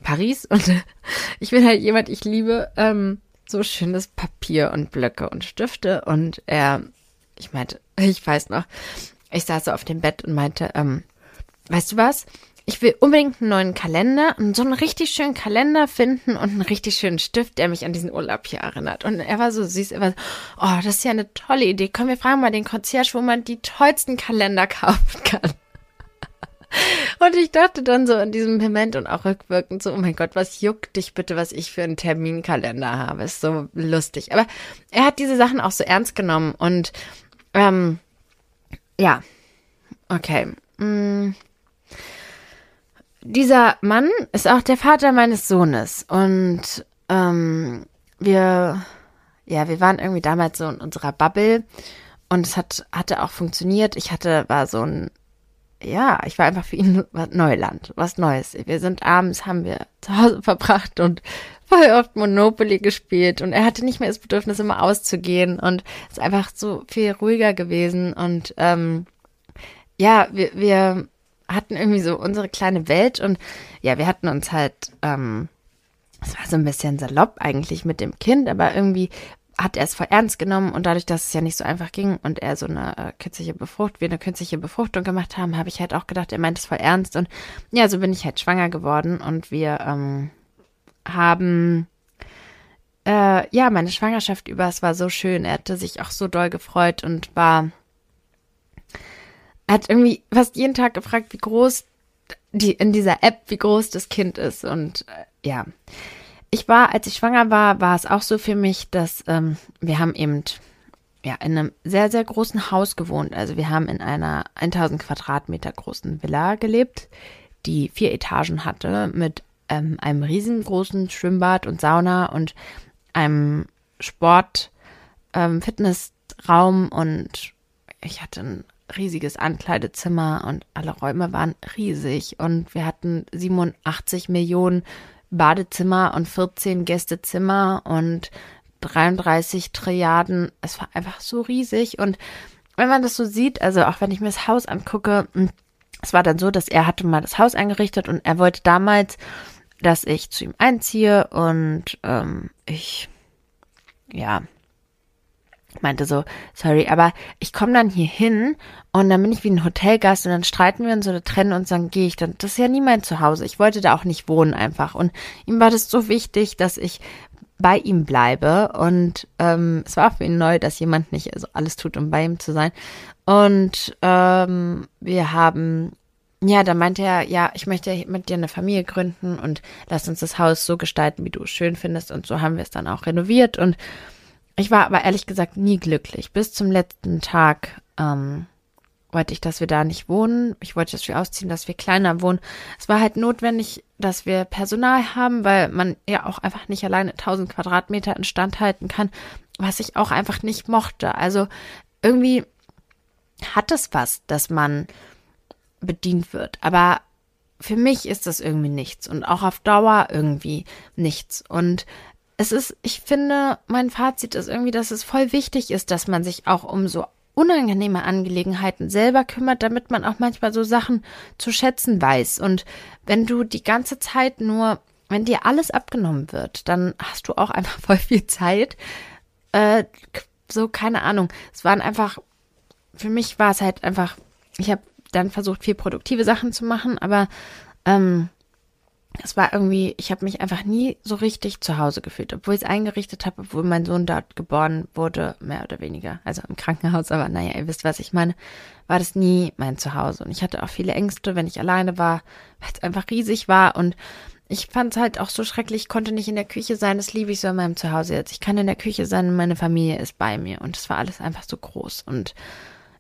Paris und ich bin halt jemand, ich liebe ähm, so schönes Papier und Blöcke und Stifte. Und er, ich meinte, ich weiß noch, ich saß so auf dem Bett und meinte, ähm, weißt du was? ich will unbedingt einen neuen Kalender und so einen richtig schönen Kalender finden und einen richtig schönen Stift, der mich an diesen Urlaub hier erinnert. Und er war so süß, er war so, oh, das ist ja eine tolle Idee. Komm, wir fragen mal den Concierge, wo man die tollsten Kalender kaufen kann. Und ich dachte dann so in diesem Moment und auch rückwirkend so, oh mein Gott, was juckt dich bitte, was ich für einen Terminkalender habe. Ist so lustig. Aber er hat diese Sachen auch so ernst genommen und ähm, ja, okay. Mm dieser Mann ist auch der Vater meines Sohnes und ähm, wir, ja, wir waren irgendwie damals so in unserer Bubble und es hat, hatte auch funktioniert. Ich hatte, war so ein, ja, ich war einfach für ihn Neuland, was Neues. Wir sind abends, haben wir zu Hause verbracht und voll oft Monopoly gespielt. Und er hatte nicht mehr das Bedürfnis, immer auszugehen. Und ist einfach so viel ruhiger gewesen. Und ähm, ja, wir, wir hatten irgendwie so unsere kleine Welt. Und ja, wir hatten uns halt, ähm, es war so ein bisschen salopp eigentlich mit dem Kind, aber irgendwie hat er es voll ernst genommen und dadurch, dass es ja nicht so einfach ging und er so eine äh, künstliche Befruchtung, wir eine künstliche Befruchtung gemacht haben, habe ich halt auch gedacht, er meint es voll ernst und ja, so bin ich halt schwanger geworden und wir ähm, haben äh, ja meine Schwangerschaft über, es war so schön, er hatte sich auch so doll gefreut und war hat irgendwie fast jeden Tag gefragt, wie groß die in dieser App, wie groß das Kind ist. Und äh, ja, ich war, als ich schwanger war, war es auch so für mich, dass ähm, wir haben eben ja in einem sehr, sehr großen Haus gewohnt. Also wir haben in einer 1000 Quadratmeter großen Villa gelebt, die vier Etagen hatte mit ähm, einem riesengroßen Schwimmbad und Sauna und einem Sport, ähm, Fitnessraum und ich hatte ein riesiges Ankleidezimmer und alle Räume waren riesig und wir hatten 87 Millionen Badezimmer und 14 Gästezimmer und 33 Triaden. Es war einfach so riesig und wenn man das so sieht, also auch wenn ich mir das Haus angucke, hm, es war dann so, dass er hatte mal das Haus eingerichtet und er wollte damals, dass ich zu ihm einziehe und ähm, ich ja meinte so, sorry, aber ich komme dann hier hin und dann bin ich wie ein Hotelgast und dann streiten wir uns oder trennen uns, dann gehe ich dann. Das ist ja nie mein Zuhause. Ich wollte da auch nicht wohnen einfach. Und ihm war das so wichtig, dass ich bei ihm bleibe. Und ähm, es war für ihn neu, dass jemand nicht also alles tut, um bei ihm zu sein. Und ähm, wir haben, ja, da meinte er, ja, ich möchte mit dir eine Familie gründen und lass uns das Haus so gestalten, wie du es schön findest. Und so haben wir es dann auch renoviert und ich war aber ehrlich gesagt nie glücklich. Bis zum letzten Tag ähm, wollte ich, dass wir da nicht wohnen. Ich wollte, dass wir ausziehen, dass wir kleiner wohnen. Es war halt notwendig, dass wir Personal haben, weil man ja auch einfach nicht alleine 1000 Quadratmeter instand halten kann, was ich auch einfach nicht mochte. Also irgendwie hat es was, dass man bedient wird. Aber für mich ist das irgendwie nichts und auch auf Dauer irgendwie nichts. Und es ist, ich finde, mein Fazit ist irgendwie, dass es voll wichtig ist, dass man sich auch um so unangenehme Angelegenheiten selber kümmert, damit man auch manchmal so Sachen zu schätzen weiß. Und wenn du die ganze Zeit nur, wenn dir alles abgenommen wird, dann hast du auch einfach voll viel Zeit. Äh, so, keine Ahnung. Es waren einfach, für mich war es halt einfach, ich habe dann versucht, viel produktive Sachen zu machen, aber ähm, es war irgendwie, ich habe mich einfach nie so richtig zu Hause gefühlt, obwohl ich es eingerichtet habe, obwohl mein Sohn dort geboren wurde, mehr oder weniger. Also im Krankenhaus, aber naja, ihr wisst, was ich meine, war das nie mein Zuhause. Und ich hatte auch viele Ängste, wenn ich alleine war, weil es einfach riesig war. Und ich fand es halt auch so schrecklich, ich konnte nicht in der Küche sein, das liebe ich so in meinem Zuhause jetzt. Ich kann in der Küche sein und meine Familie ist bei mir. Und es war alles einfach so groß. Und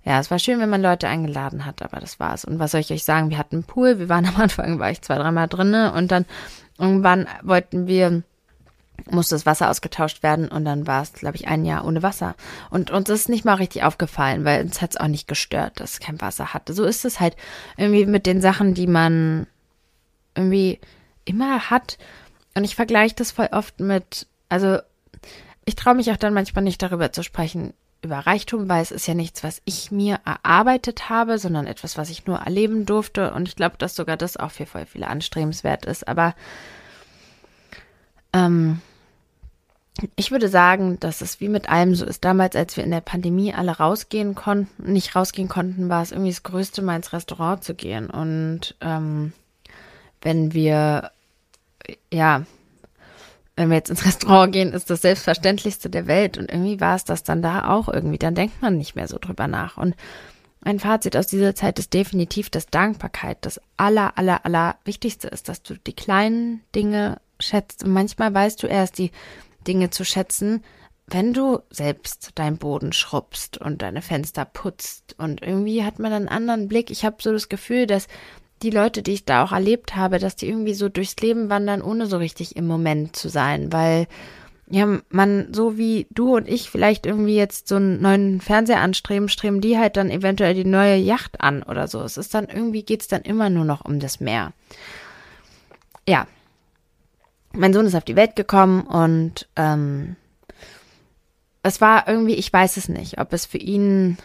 ja, es war schön, wenn man Leute eingeladen hat, aber das war's. Und was soll ich euch sagen? Wir hatten einen Pool, wir waren am Anfang, war ich zwei, dreimal drinne und dann irgendwann wollten wir, musste das Wasser ausgetauscht werden und dann war es, glaube ich, ein Jahr ohne Wasser. Und uns ist nicht mal richtig aufgefallen, weil uns hat es auch nicht gestört, dass es kein Wasser hatte. So ist es halt irgendwie mit den Sachen, die man irgendwie immer hat. Und ich vergleiche das voll oft mit, also ich traue mich auch dann manchmal nicht darüber zu sprechen, über Reichtum, weil es ist ja nichts, was ich mir erarbeitet habe, sondern etwas, was ich nur erleben durfte. Und ich glaube, dass sogar das auch für voll viele anstrebenswert ist. Aber ähm, ich würde sagen, dass es wie mit allem so ist. Damals, als wir in der Pandemie alle rausgehen konnten, nicht rausgehen konnten, war es irgendwie das Größte, mal ins Restaurant zu gehen. Und ähm, wenn wir ja wenn wir jetzt ins Restaurant gehen, ist das Selbstverständlichste der Welt. Und irgendwie war es das dann da auch irgendwie. Dann denkt man nicht mehr so drüber nach. Und ein Fazit aus dieser Zeit ist definitiv, dass Dankbarkeit das aller, aller, aller Wichtigste ist, dass du die kleinen Dinge schätzt. Und manchmal weißt du erst die Dinge zu schätzen, wenn du selbst deinen Boden schrubbst und deine Fenster putzt. Und irgendwie hat man einen anderen Blick. Ich habe so das Gefühl, dass die Leute, die ich da auch erlebt habe, dass die irgendwie so durchs Leben wandern, ohne so richtig im Moment zu sein, weil ja, man, so wie du und ich vielleicht irgendwie jetzt so einen neuen Fernseher anstreben, streben die halt dann eventuell die neue Yacht an oder so. Es ist dann irgendwie geht's dann immer nur noch um das Meer. Ja. Mein Sohn ist auf die Welt gekommen und ähm, es war irgendwie, ich weiß es nicht, ob es für ihn,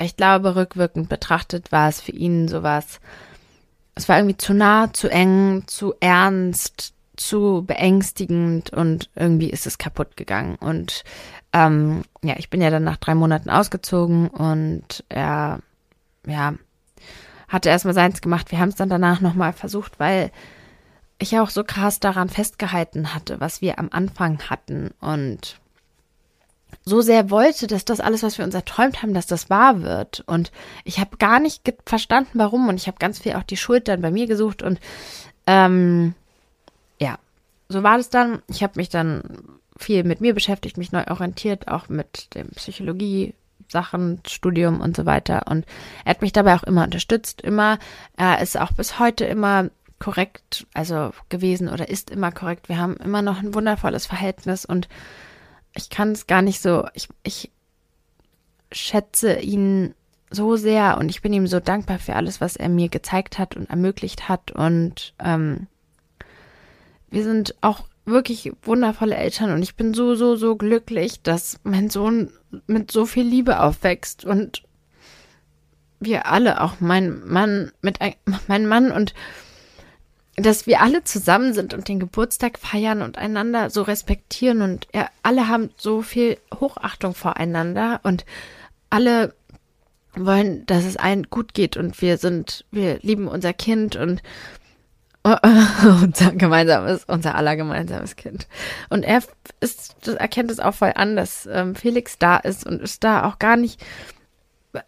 ich glaube, rückwirkend betrachtet war es für ihn sowas, es war irgendwie zu nah, zu eng, zu ernst, zu beängstigend und irgendwie ist es kaputt gegangen. Und ähm, ja, ich bin ja dann nach drei Monaten ausgezogen und er, ja, hatte erstmal seins gemacht. Wir haben es dann danach nochmal versucht, weil ich auch so krass daran festgehalten hatte, was wir am Anfang hatten und so sehr wollte, dass das alles, was wir uns erträumt haben, dass das wahr wird. Und ich habe gar nicht verstanden, warum. Und ich habe ganz viel auch die Schuld dann bei mir gesucht. Und ähm, ja, so war das dann. Ich habe mich dann viel mit mir beschäftigt, mich neu orientiert, auch mit dem Psychologie. Sachen, Studium und so weiter. Und er hat mich dabei auch immer unterstützt, immer. Er ist auch bis heute immer korrekt, also gewesen oder ist immer korrekt. Wir haben immer noch ein wundervolles Verhältnis und ich kann es gar nicht so, ich, ich schätze ihn so sehr und ich bin ihm so dankbar für alles, was er mir gezeigt hat und ermöglicht hat. Und ähm, wir sind auch wirklich wundervolle Eltern und ich bin so, so, so glücklich, dass mein Sohn mit so viel Liebe aufwächst und wir alle, auch mein Mann, mit mein Mann und dass wir alle zusammen sind und den Geburtstag feiern und einander so respektieren und ja, alle haben so viel Hochachtung voreinander und alle wollen, dass es allen gut geht und wir sind, wir lieben unser Kind und unser gemeinsames, unser aller gemeinsames Kind. Und er ist, das erkennt es auch voll an, dass ähm, Felix da ist und ist da auch gar nicht,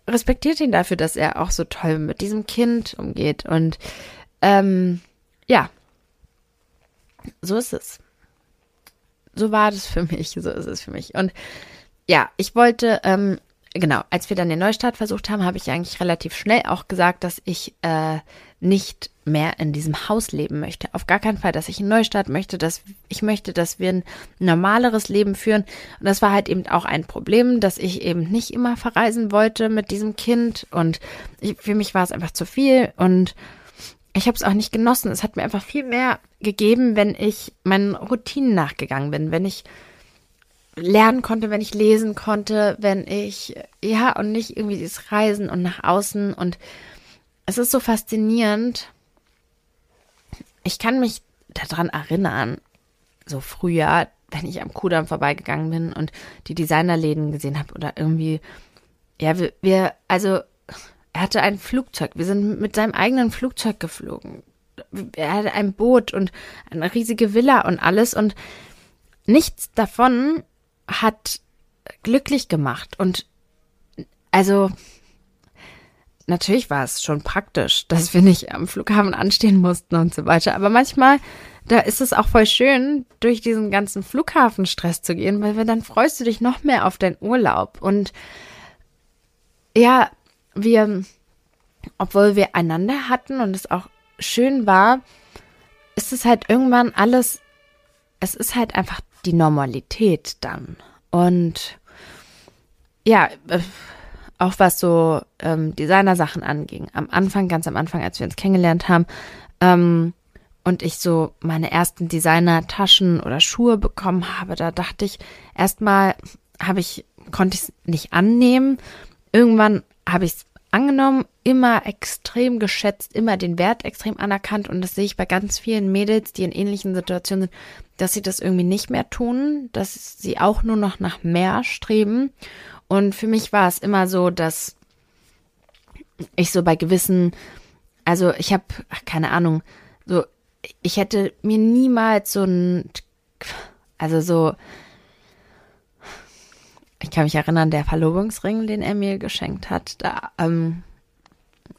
respektiert ihn dafür, dass er auch so toll mit diesem Kind umgeht und ähm, ja, so ist es. So war das für mich, so ist es für mich. Und ja, ich wollte ähm, genau, als wir dann den Neustart versucht haben, habe ich eigentlich relativ schnell auch gesagt, dass ich äh, nicht mehr in diesem Haus leben möchte. Auf gar keinen Fall, dass ich einen Neustart möchte, dass ich möchte, dass wir ein normaleres Leben führen. Und das war halt eben auch ein Problem, dass ich eben nicht immer verreisen wollte mit diesem Kind. Und ich, für mich war es einfach zu viel und ich habe es auch nicht genossen. Es hat mir einfach viel mehr gegeben, wenn ich meinen Routinen nachgegangen bin, wenn ich lernen konnte, wenn ich lesen konnte, wenn ich, ja, und nicht irgendwie dieses Reisen und nach außen. Und es ist so faszinierend. Ich kann mich daran erinnern, so früher, wenn ich am Kudamm vorbeigegangen bin und die Designerläden gesehen habe oder irgendwie, ja, wir, wir, also er hatte ein Flugzeug. Wir sind mit seinem eigenen Flugzeug geflogen. Er hatte ein Boot und eine riesige Villa und alles und nichts davon hat glücklich gemacht. Und also natürlich war es schon praktisch, dass wir nicht am Flughafen anstehen mussten und so weiter. Aber manchmal, da ist es auch voll schön, durch diesen ganzen Flughafenstress zu gehen, weil dann freust du dich noch mehr auf deinen Urlaub. Und ja, wir, obwohl wir einander hatten und es auch schön war, ist es halt irgendwann alles, es ist halt einfach die Normalität dann. Und ja, äh, auch was so ähm, Designer-Sachen anging. Am Anfang, ganz am Anfang, als wir uns kennengelernt haben, ähm, und ich so meine ersten Designer-Taschen oder Schuhe bekommen habe, da dachte ich, erstmal habe ich, konnte ich es nicht annehmen. Irgendwann habe ich es angenommen, immer extrem geschätzt, immer den Wert extrem anerkannt und das sehe ich bei ganz vielen Mädels, die in ähnlichen Situationen sind, dass sie das irgendwie nicht mehr tun, dass sie auch nur noch nach mehr streben. Und für mich war es immer so, dass ich so bei gewissen, also ich habe keine Ahnung, so ich hätte mir niemals so ein, also so ich kann mich erinnern, der Verlobungsring, den er mir geschenkt hat, da ähm,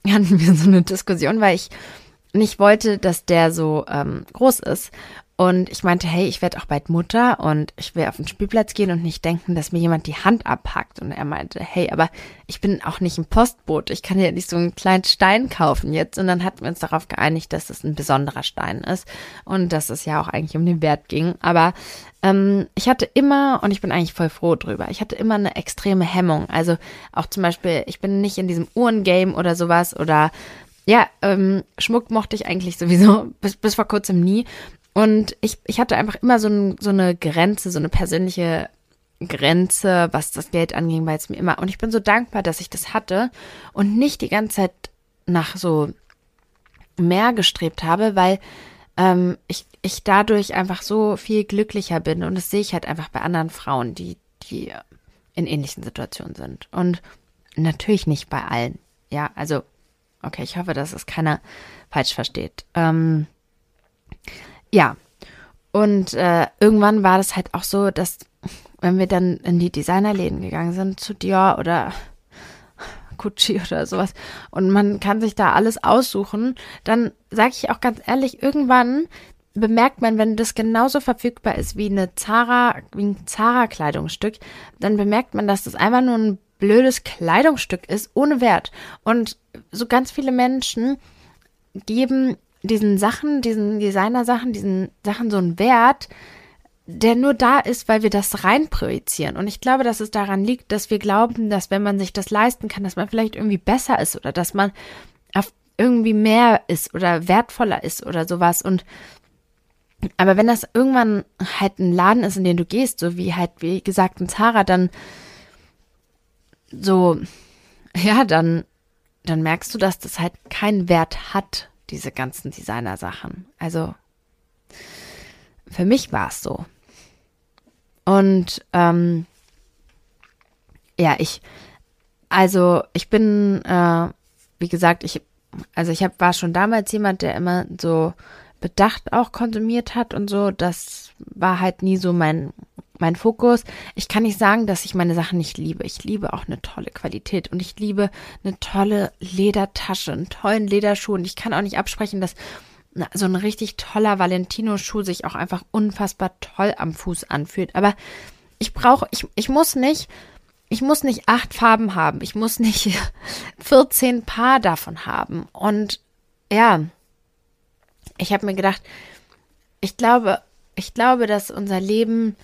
hatten wir so eine Diskussion, weil ich nicht wollte, dass der so ähm, groß ist. Und ich meinte, hey, ich werde auch bald Mutter und ich will auf den Spielplatz gehen und nicht denken, dass mir jemand die Hand abpackt. Und er meinte, hey, aber ich bin auch nicht ein Postboot. Ich kann ja nicht so einen kleinen Stein kaufen jetzt. Und dann hatten wir uns darauf geeinigt, dass es ein besonderer Stein ist und dass es ja auch eigentlich um den Wert ging. Aber ähm, ich hatte immer, und ich bin eigentlich voll froh drüber, ich hatte immer eine extreme Hemmung. Also auch zum Beispiel, ich bin nicht in diesem Uhrengame oder sowas oder ja, ähm, Schmuck mochte ich eigentlich sowieso bis, bis vor kurzem nie. Und ich, ich hatte einfach immer so, ein, so eine Grenze, so eine persönliche Grenze, was das Geld anging, weil es mir immer. Und ich bin so dankbar, dass ich das hatte und nicht die ganze Zeit nach so mehr gestrebt habe, weil ähm, ich, ich dadurch einfach so viel glücklicher bin. Und das sehe ich halt einfach bei anderen Frauen, die, die in ähnlichen Situationen sind. Und natürlich nicht bei allen. Ja, also, okay, ich hoffe, dass es keiner falsch versteht. Ähm, ja. Und äh, irgendwann war das halt auch so, dass wenn wir dann in die Designerläden gegangen sind, zu Dior oder Gucci oder sowas, und man kann sich da alles aussuchen, dann sage ich auch ganz ehrlich, irgendwann bemerkt man, wenn das genauso verfügbar ist wie eine Zara, wie ein Zara-Kleidungsstück, dann bemerkt man, dass das einfach nur ein blödes Kleidungsstück ist, ohne Wert. Und so ganz viele Menschen geben diesen Sachen, diesen Designer-Sachen, diesen Sachen so einen Wert, der nur da ist, weil wir das reinprojizieren. Und ich glaube, dass es daran liegt, dass wir glauben, dass wenn man sich das leisten kann, dass man vielleicht irgendwie besser ist oder dass man irgendwie mehr ist oder wertvoller ist oder sowas. Und aber wenn das irgendwann halt ein Laden ist, in den du gehst, so wie halt, wie gesagt, ein Zara, dann so, ja, dann, dann merkst du, dass das halt keinen Wert hat diese ganzen Designer-Sachen. Also für mich war es so. Und ähm, ja, ich, also ich bin, äh, wie gesagt, ich, also ich hab, war schon damals jemand, der immer so bedacht auch konsumiert hat und so. Das war halt nie so mein mein Fokus. Ich kann nicht sagen, dass ich meine Sachen nicht liebe. Ich liebe auch eine tolle Qualität und ich liebe eine tolle Ledertasche, einen tollen Lederschuh und ich kann auch nicht absprechen, dass so ein richtig toller Valentino-Schuh sich auch einfach unfassbar toll am Fuß anfühlt. Aber ich brauche, ich, ich muss nicht ich muss nicht acht Farben haben, ich muss nicht 14 Paar davon haben. Und ja, ich habe mir gedacht, ich glaube, ich glaube, dass unser Leben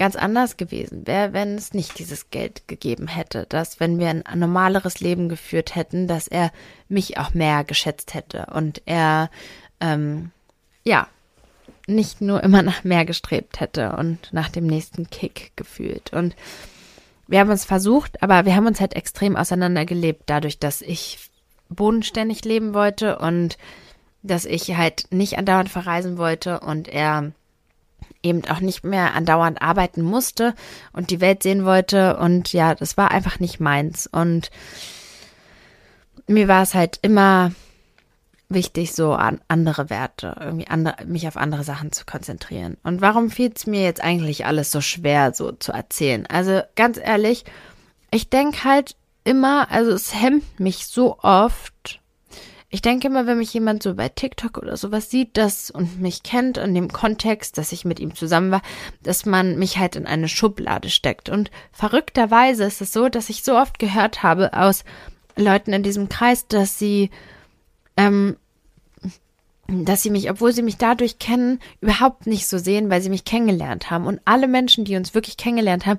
ganz anders gewesen wäre, wenn es nicht dieses Geld gegeben hätte. Dass, wenn wir ein normaleres Leben geführt hätten, dass er mich auch mehr geschätzt hätte und er, ähm, ja, nicht nur immer nach mehr gestrebt hätte und nach dem nächsten Kick gefühlt. Und wir haben uns versucht, aber wir haben uns halt extrem auseinandergelebt, dadurch, dass ich bodenständig leben wollte und dass ich halt nicht andauernd verreisen wollte und er eben auch nicht mehr andauernd arbeiten musste und die Welt sehen wollte. Und ja, das war einfach nicht meins. Und mir war es halt immer wichtig, so an andere Werte, irgendwie andere, mich auf andere Sachen zu konzentrieren. Und warum fiel es mir jetzt eigentlich alles so schwer, so zu erzählen? Also ganz ehrlich, ich denke halt immer, also es hemmt mich so oft, ich denke immer, wenn mich jemand so bei TikTok oder sowas sieht, das und mich kennt in dem Kontext, dass ich mit ihm zusammen war, dass man mich halt in eine Schublade steckt. Und verrückterweise ist es so, dass ich so oft gehört habe aus Leuten in diesem Kreis, dass sie, ähm, dass sie mich, obwohl sie mich dadurch kennen, überhaupt nicht so sehen, weil sie mich kennengelernt haben. Und alle Menschen, die uns wirklich kennengelernt haben,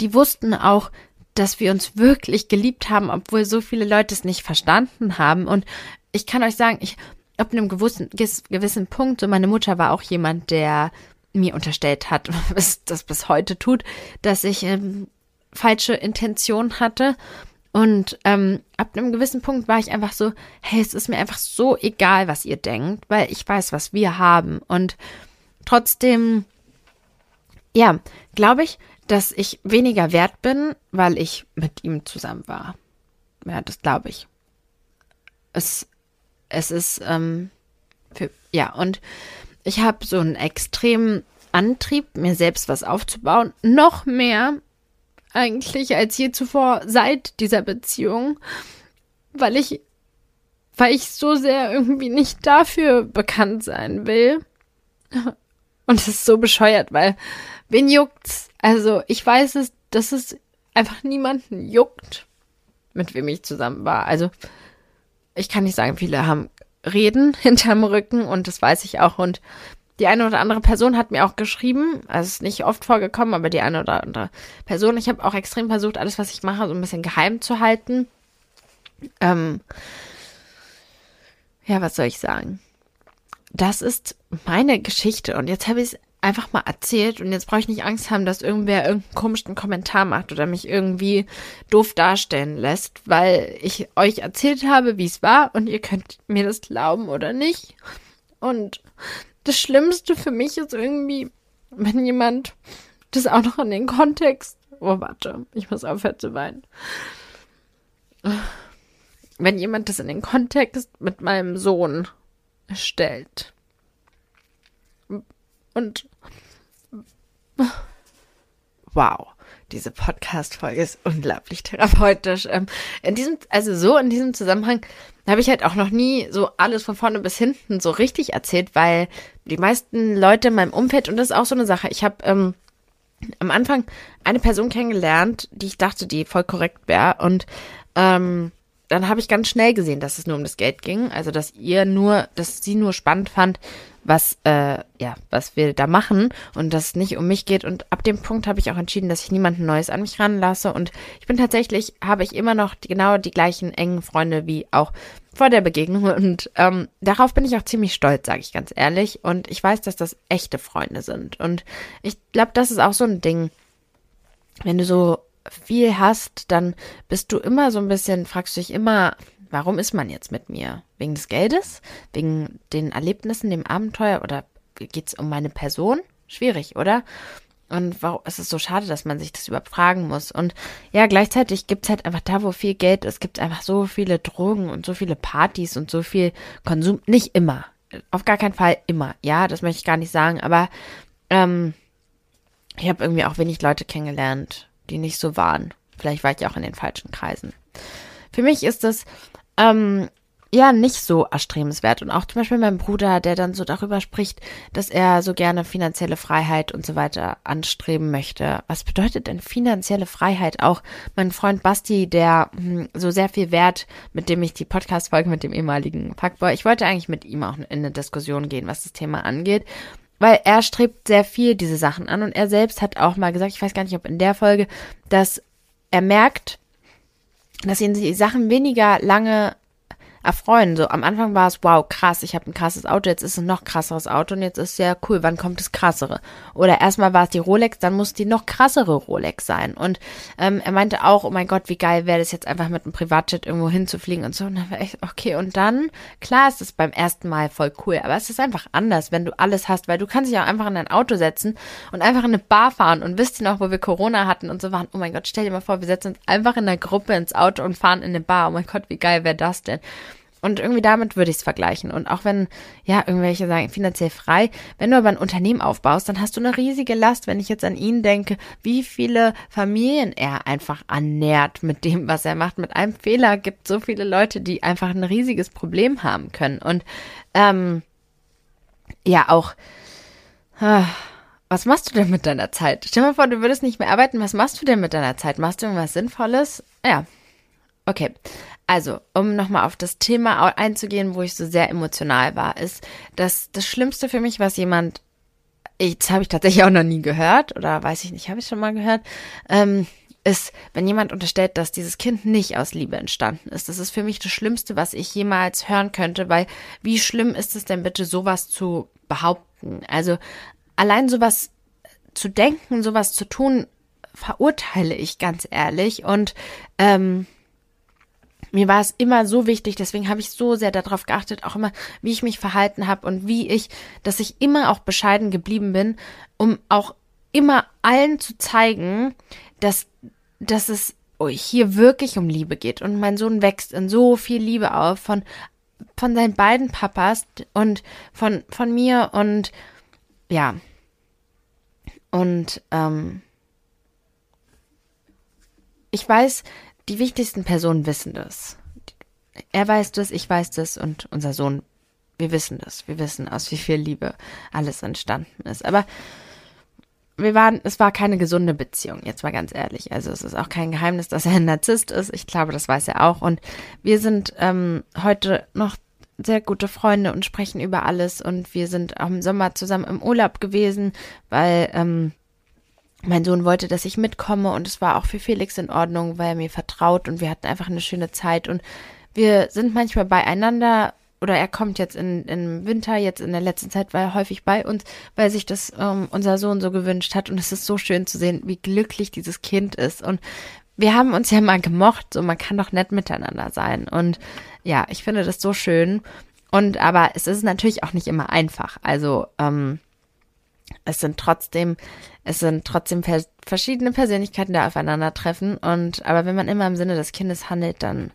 die wussten auch, dass wir uns wirklich geliebt haben, obwohl so viele Leute es nicht verstanden haben. Und ich kann euch sagen, ich ab einem gewissen, gewissen Punkt, so meine Mutter war auch jemand, der mir unterstellt hat, was das bis heute tut, dass ich ähm, falsche Intention hatte. Und ähm, ab einem gewissen Punkt war ich einfach so, hey, es ist mir einfach so egal, was ihr denkt, weil ich weiß, was wir haben. Und trotzdem, ja, glaube ich, dass ich weniger wert bin, weil ich mit ihm zusammen war. Ja, das glaube ich. Es es ist, ähm, für, ja, und ich habe so einen extremen Antrieb, mir selbst was aufzubauen. Noch mehr eigentlich als je zuvor seit dieser Beziehung, weil ich, weil ich so sehr irgendwie nicht dafür bekannt sein will. Und es ist so bescheuert, weil wen juckt's? Also ich weiß es, dass es einfach niemanden juckt, mit wem ich zusammen war. Also ich kann nicht sagen, viele haben Reden hinterm Rücken und das weiß ich auch. Und die eine oder andere Person hat mir auch geschrieben, also es ist nicht oft vorgekommen, aber die eine oder andere Person. Ich habe auch extrem versucht, alles, was ich mache, so ein bisschen geheim zu halten. Ähm, ja, was soll ich sagen? Das ist meine Geschichte und jetzt habe ich es einfach mal erzählt und jetzt brauche ich nicht Angst haben, dass irgendwer irgendeinen komischen Kommentar macht oder mich irgendwie doof darstellen lässt, weil ich euch erzählt habe, wie es war und ihr könnt mir das glauben oder nicht. Und das Schlimmste für mich ist irgendwie, wenn jemand das auch noch in den Kontext. Oh, warte, ich muss aufhören zu weinen. Wenn jemand das in den Kontext mit meinem Sohn stellt. Und wow, diese Podcast-Folge ist unglaublich therapeutisch. Ähm, in diesem, also so in diesem Zusammenhang habe ich halt auch noch nie so alles von vorne bis hinten so richtig erzählt, weil die meisten Leute in meinem Umfeld, und das ist auch so eine Sache, ich habe ähm, am Anfang eine Person kennengelernt, die ich dachte, die voll korrekt wäre. Und ähm, dann habe ich ganz schnell gesehen, dass es nur um das Geld ging. Also dass ihr nur, dass sie nur spannend fand, was, äh, ja, was wir da machen und dass es nicht um mich geht. Und ab dem Punkt habe ich auch entschieden, dass ich niemanden Neues an mich ranlasse. Und ich bin tatsächlich, habe ich immer noch die, genau die gleichen engen Freunde wie auch vor der Begegnung. Und ähm, darauf bin ich auch ziemlich stolz, sage ich ganz ehrlich. Und ich weiß, dass das echte Freunde sind. Und ich glaube, das ist auch so ein Ding. Wenn du so viel hast, dann bist du immer so ein bisschen, fragst du dich immer, warum ist man jetzt mit mir? Wegen des Geldes? Wegen den Erlebnissen, dem Abenteuer oder geht es um meine Person? Schwierig, oder? Und warum ist es so schade, dass man sich das überhaupt fragen muss? Und ja, gleichzeitig gibt es halt einfach da, wo viel Geld ist, gibt es einfach so viele Drogen und so viele Partys und so viel Konsum. Nicht immer. Auf gar keinen Fall immer. Ja, das möchte ich gar nicht sagen. Aber ähm, ich habe irgendwie auch wenig Leute kennengelernt, die nicht so waren. Vielleicht war ich auch in den falschen Kreisen. Für mich ist es ähm, ja nicht so erstrebenswert. Und auch zum Beispiel mein Bruder, der dann so darüber spricht, dass er so gerne finanzielle Freiheit und so weiter anstreben möchte. Was bedeutet denn finanzielle Freiheit? Auch mein Freund Basti, der hm, so sehr viel Wert, mit dem ich die Podcast-Folge mit dem ehemaligen Fuckboy, ich wollte eigentlich mit ihm auch in eine Diskussion gehen, was das Thema angeht. Weil er strebt sehr viel diese Sachen an und er selbst hat auch mal gesagt, ich weiß gar nicht, ob in der Folge, dass er merkt, dass ihn die Sachen weniger lange erfreuen. So am Anfang war es, wow, krass, ich habe ein krasses Auto, jetzt ist es ein noch krasseres Auto und jetzt ist es sehr cool, wann kommt das krassere? Oder erstmal war es die Rolex, dann muss die noch krassere Rolex sein. Und ähm, er meinte auch, oh mein Gott, wie geil wäre das jetzt einfach mit einem Privatjet irgendwo hinzufliegen und so. Und dann war echt, okay, und dann, klar ist es beim ersten Mal voll cool, aber es ist einfach anders, wenn du alles hast, weil du kannst dich auch einfach in dein Auto setzen und einfach in eine Bar fahren und wisst ihr noch, wo wir Corona hatten und so waren, oh mein Gott, stell dir mal vor, wir setzen uns einfach in der Gruppe ins Auto und fahren in eine Bar. Oh mein Gott, wie geil wäre das denn? Und irgendwie damit würde ich es vergleichen. Und auch wenn, ja, irgendwelche sagen, finanziell frei, wenn du aber ein Unternehmen aufbaust, dann hast du eine riesige Last, wenn ich jetzt an ihn denke, wie viele Familien er einfach ernährt mit dem, was er macht. Mit einem Fehler gibt so viele Leute, die einfach ein riesiges Problem haben können. Und ähm, ja, auch. Äh, was machst du denn mit deiner Zeit? Stell dir mal vor, du würdest nicht mehr arbeiten. Was machst du denn mit deiner Zeit? Machst du irgendwas Sinnvolles? Ja. Okay. Also, um nochmal auf das Thema einzugehen, wo ich so sehr emotional war, ist, dass das Schlimmste für mich, was jemand, das habe ich tatsächlich auch noch nie gehört, oder weiß ich nicht, habe ich schon mal gehört, ähm, ist, wenn jemand unterstellt, dass dieses Kind nicht aus Liebe entstanden ist. Das ist für mich das Schlimmste, was ich jemals hören könnte, weil wie schlimm ist es denn bitte, sowas zu behaupten? Also allein sowas zu denken, sowas zu tun, verurteile ich ganz ehrlich. Und ähm, mir war es immer so wichtig, deswegen habe ich so sehr darauf geachtet, auch immer, wie ich mich verhalten habe und wie ich, dass ich immer auch bescheiden geblieben bin, um auch immer allen zu zeigen, dass, dass es hier wirklich um Liebe geht. Und mein Sohn wächst in so viel Liebe auf von, von seinen beiden Papas und von, von mir und ja. Und ähm, ich weiß, die wichtigsten Personen wissen das. Er weiß das, ich weiß das und unser Sohn, wir wissen das. Wir wissen, aus wie viel Liebe alles entstanden ist. Aber wir waren, es war keine gesunde Beziehung, jetzt mal ganz ehrlich. Also es ist auch kein Geheimnis, dass er ein Narzisst ist. Ich glaube, das weiß er auch. Und wir sind ähm, heute noch sehr gute Freunde und sprechen über alles. Und wir sind auch im Sommer zusammen im Urlaub gewesen, weil ähm, mein Sohn wollte, dass ich mitkomme und es war auch für Felix in Ordnung, weil er mir vertraut und wir hatten einfach eine schöne Zeit. Und wir sind manchmal beieinander oder er kommt jetzt in, im Winter, jetzt in der letzten Zeit war er häufig bei uns, weil sich das ähm, unser Sohn so gewünscht hat. Und es ist so schön zu sehen, wie glücklich dieses Kind ist. Und wir haben uns ja mal gemocht, so man kann doch nett miteinander sein. Und ja, ich finde das so schön. Und aber es ist natürlich auch nicht immer einfach, also ähm, es sind trotzdem, es sind trotzdem verschiedene Persönlichkeiten, die aufeinandertreffen. Und aber wenn man immer im Sinne des Kindes handelt, dann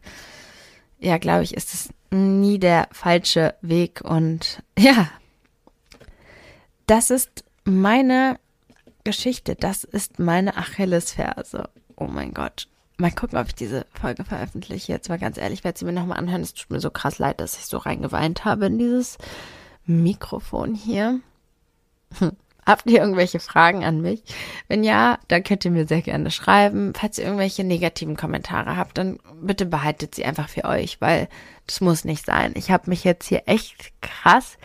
ja, glaube ich, ist es nie der falsche Weg. Und ja, das ist meine Geschichte. Das ist meine Achillesferse. Oh mein Gott. Mal gucken, ob ich diese Folge veröffentliche. Jetzt mal ganz ehrlich, werde sie mir nochmal anhören. Es tut mir so krass leid, dass ich so reingeweint habe in dieses Mikrofon hier. Hm. Habt ihr irgendwelche Fragen an mich? Wenn ja, dann könnt ihr mir sehr gerne schreiben. Falls ihr irgendwelche negativen Kommentare habt, dann bitte behaltet sie einfach für euch, weil das muss nicht sein. Ich habe mich jetzt hier echt krass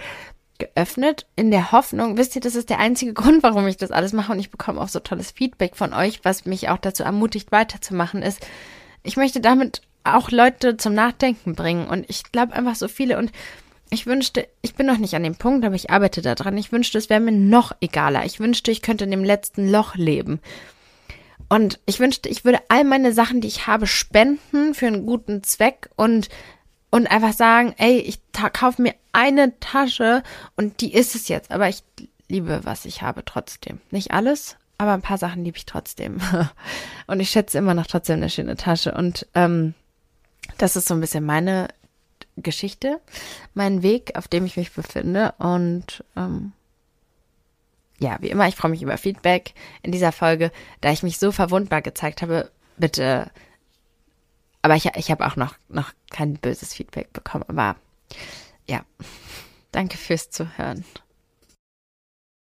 geöffnet in der Hoffnung, wisst ihr, das ist der einzige Grund, warum ich das alles mache und ich bekomme auch so tolles Feedback von euch, was mich auch dazu ermutigt weiterzumachen ist. Ich möchte damit auch Leute zum Nachdenken bringen und ich glaube einfach so viele und ich wünschte, ich bin noch nicht an dem Punkt, aber ich arbeite daran. Ich wünschte, es wäre mir noch egaler. Ich wünschte, ich könnte in dem letzten Loch leben. Und ich wünschte, ich würde all meine Sachen, die ich habe, spenden für einen guten Zweck und, und einfach sagen, ey, ich kaufe mir eine Tasche und die ist es jetzt. Aber ich liebe, was ich habe trotzdem. Nicht alles, aber ein paar Sachen liebe ich trotzdem. und ich schätze immer noch trotzdem eine schöne Tasche. Und ähm, das ist so ein bisschen meine Geschichte, meinen Weg, auf dem ich mich befinde. Und ähm, ja, wie immer, ich freue mich über Feedback in dieser Folge. Da ich mich so verwundbar gezeigt habe, bitte aber ich, ich habe auch noch, noch kein böses Feedback bekommen. Aber ja, danke fürs Zuhören.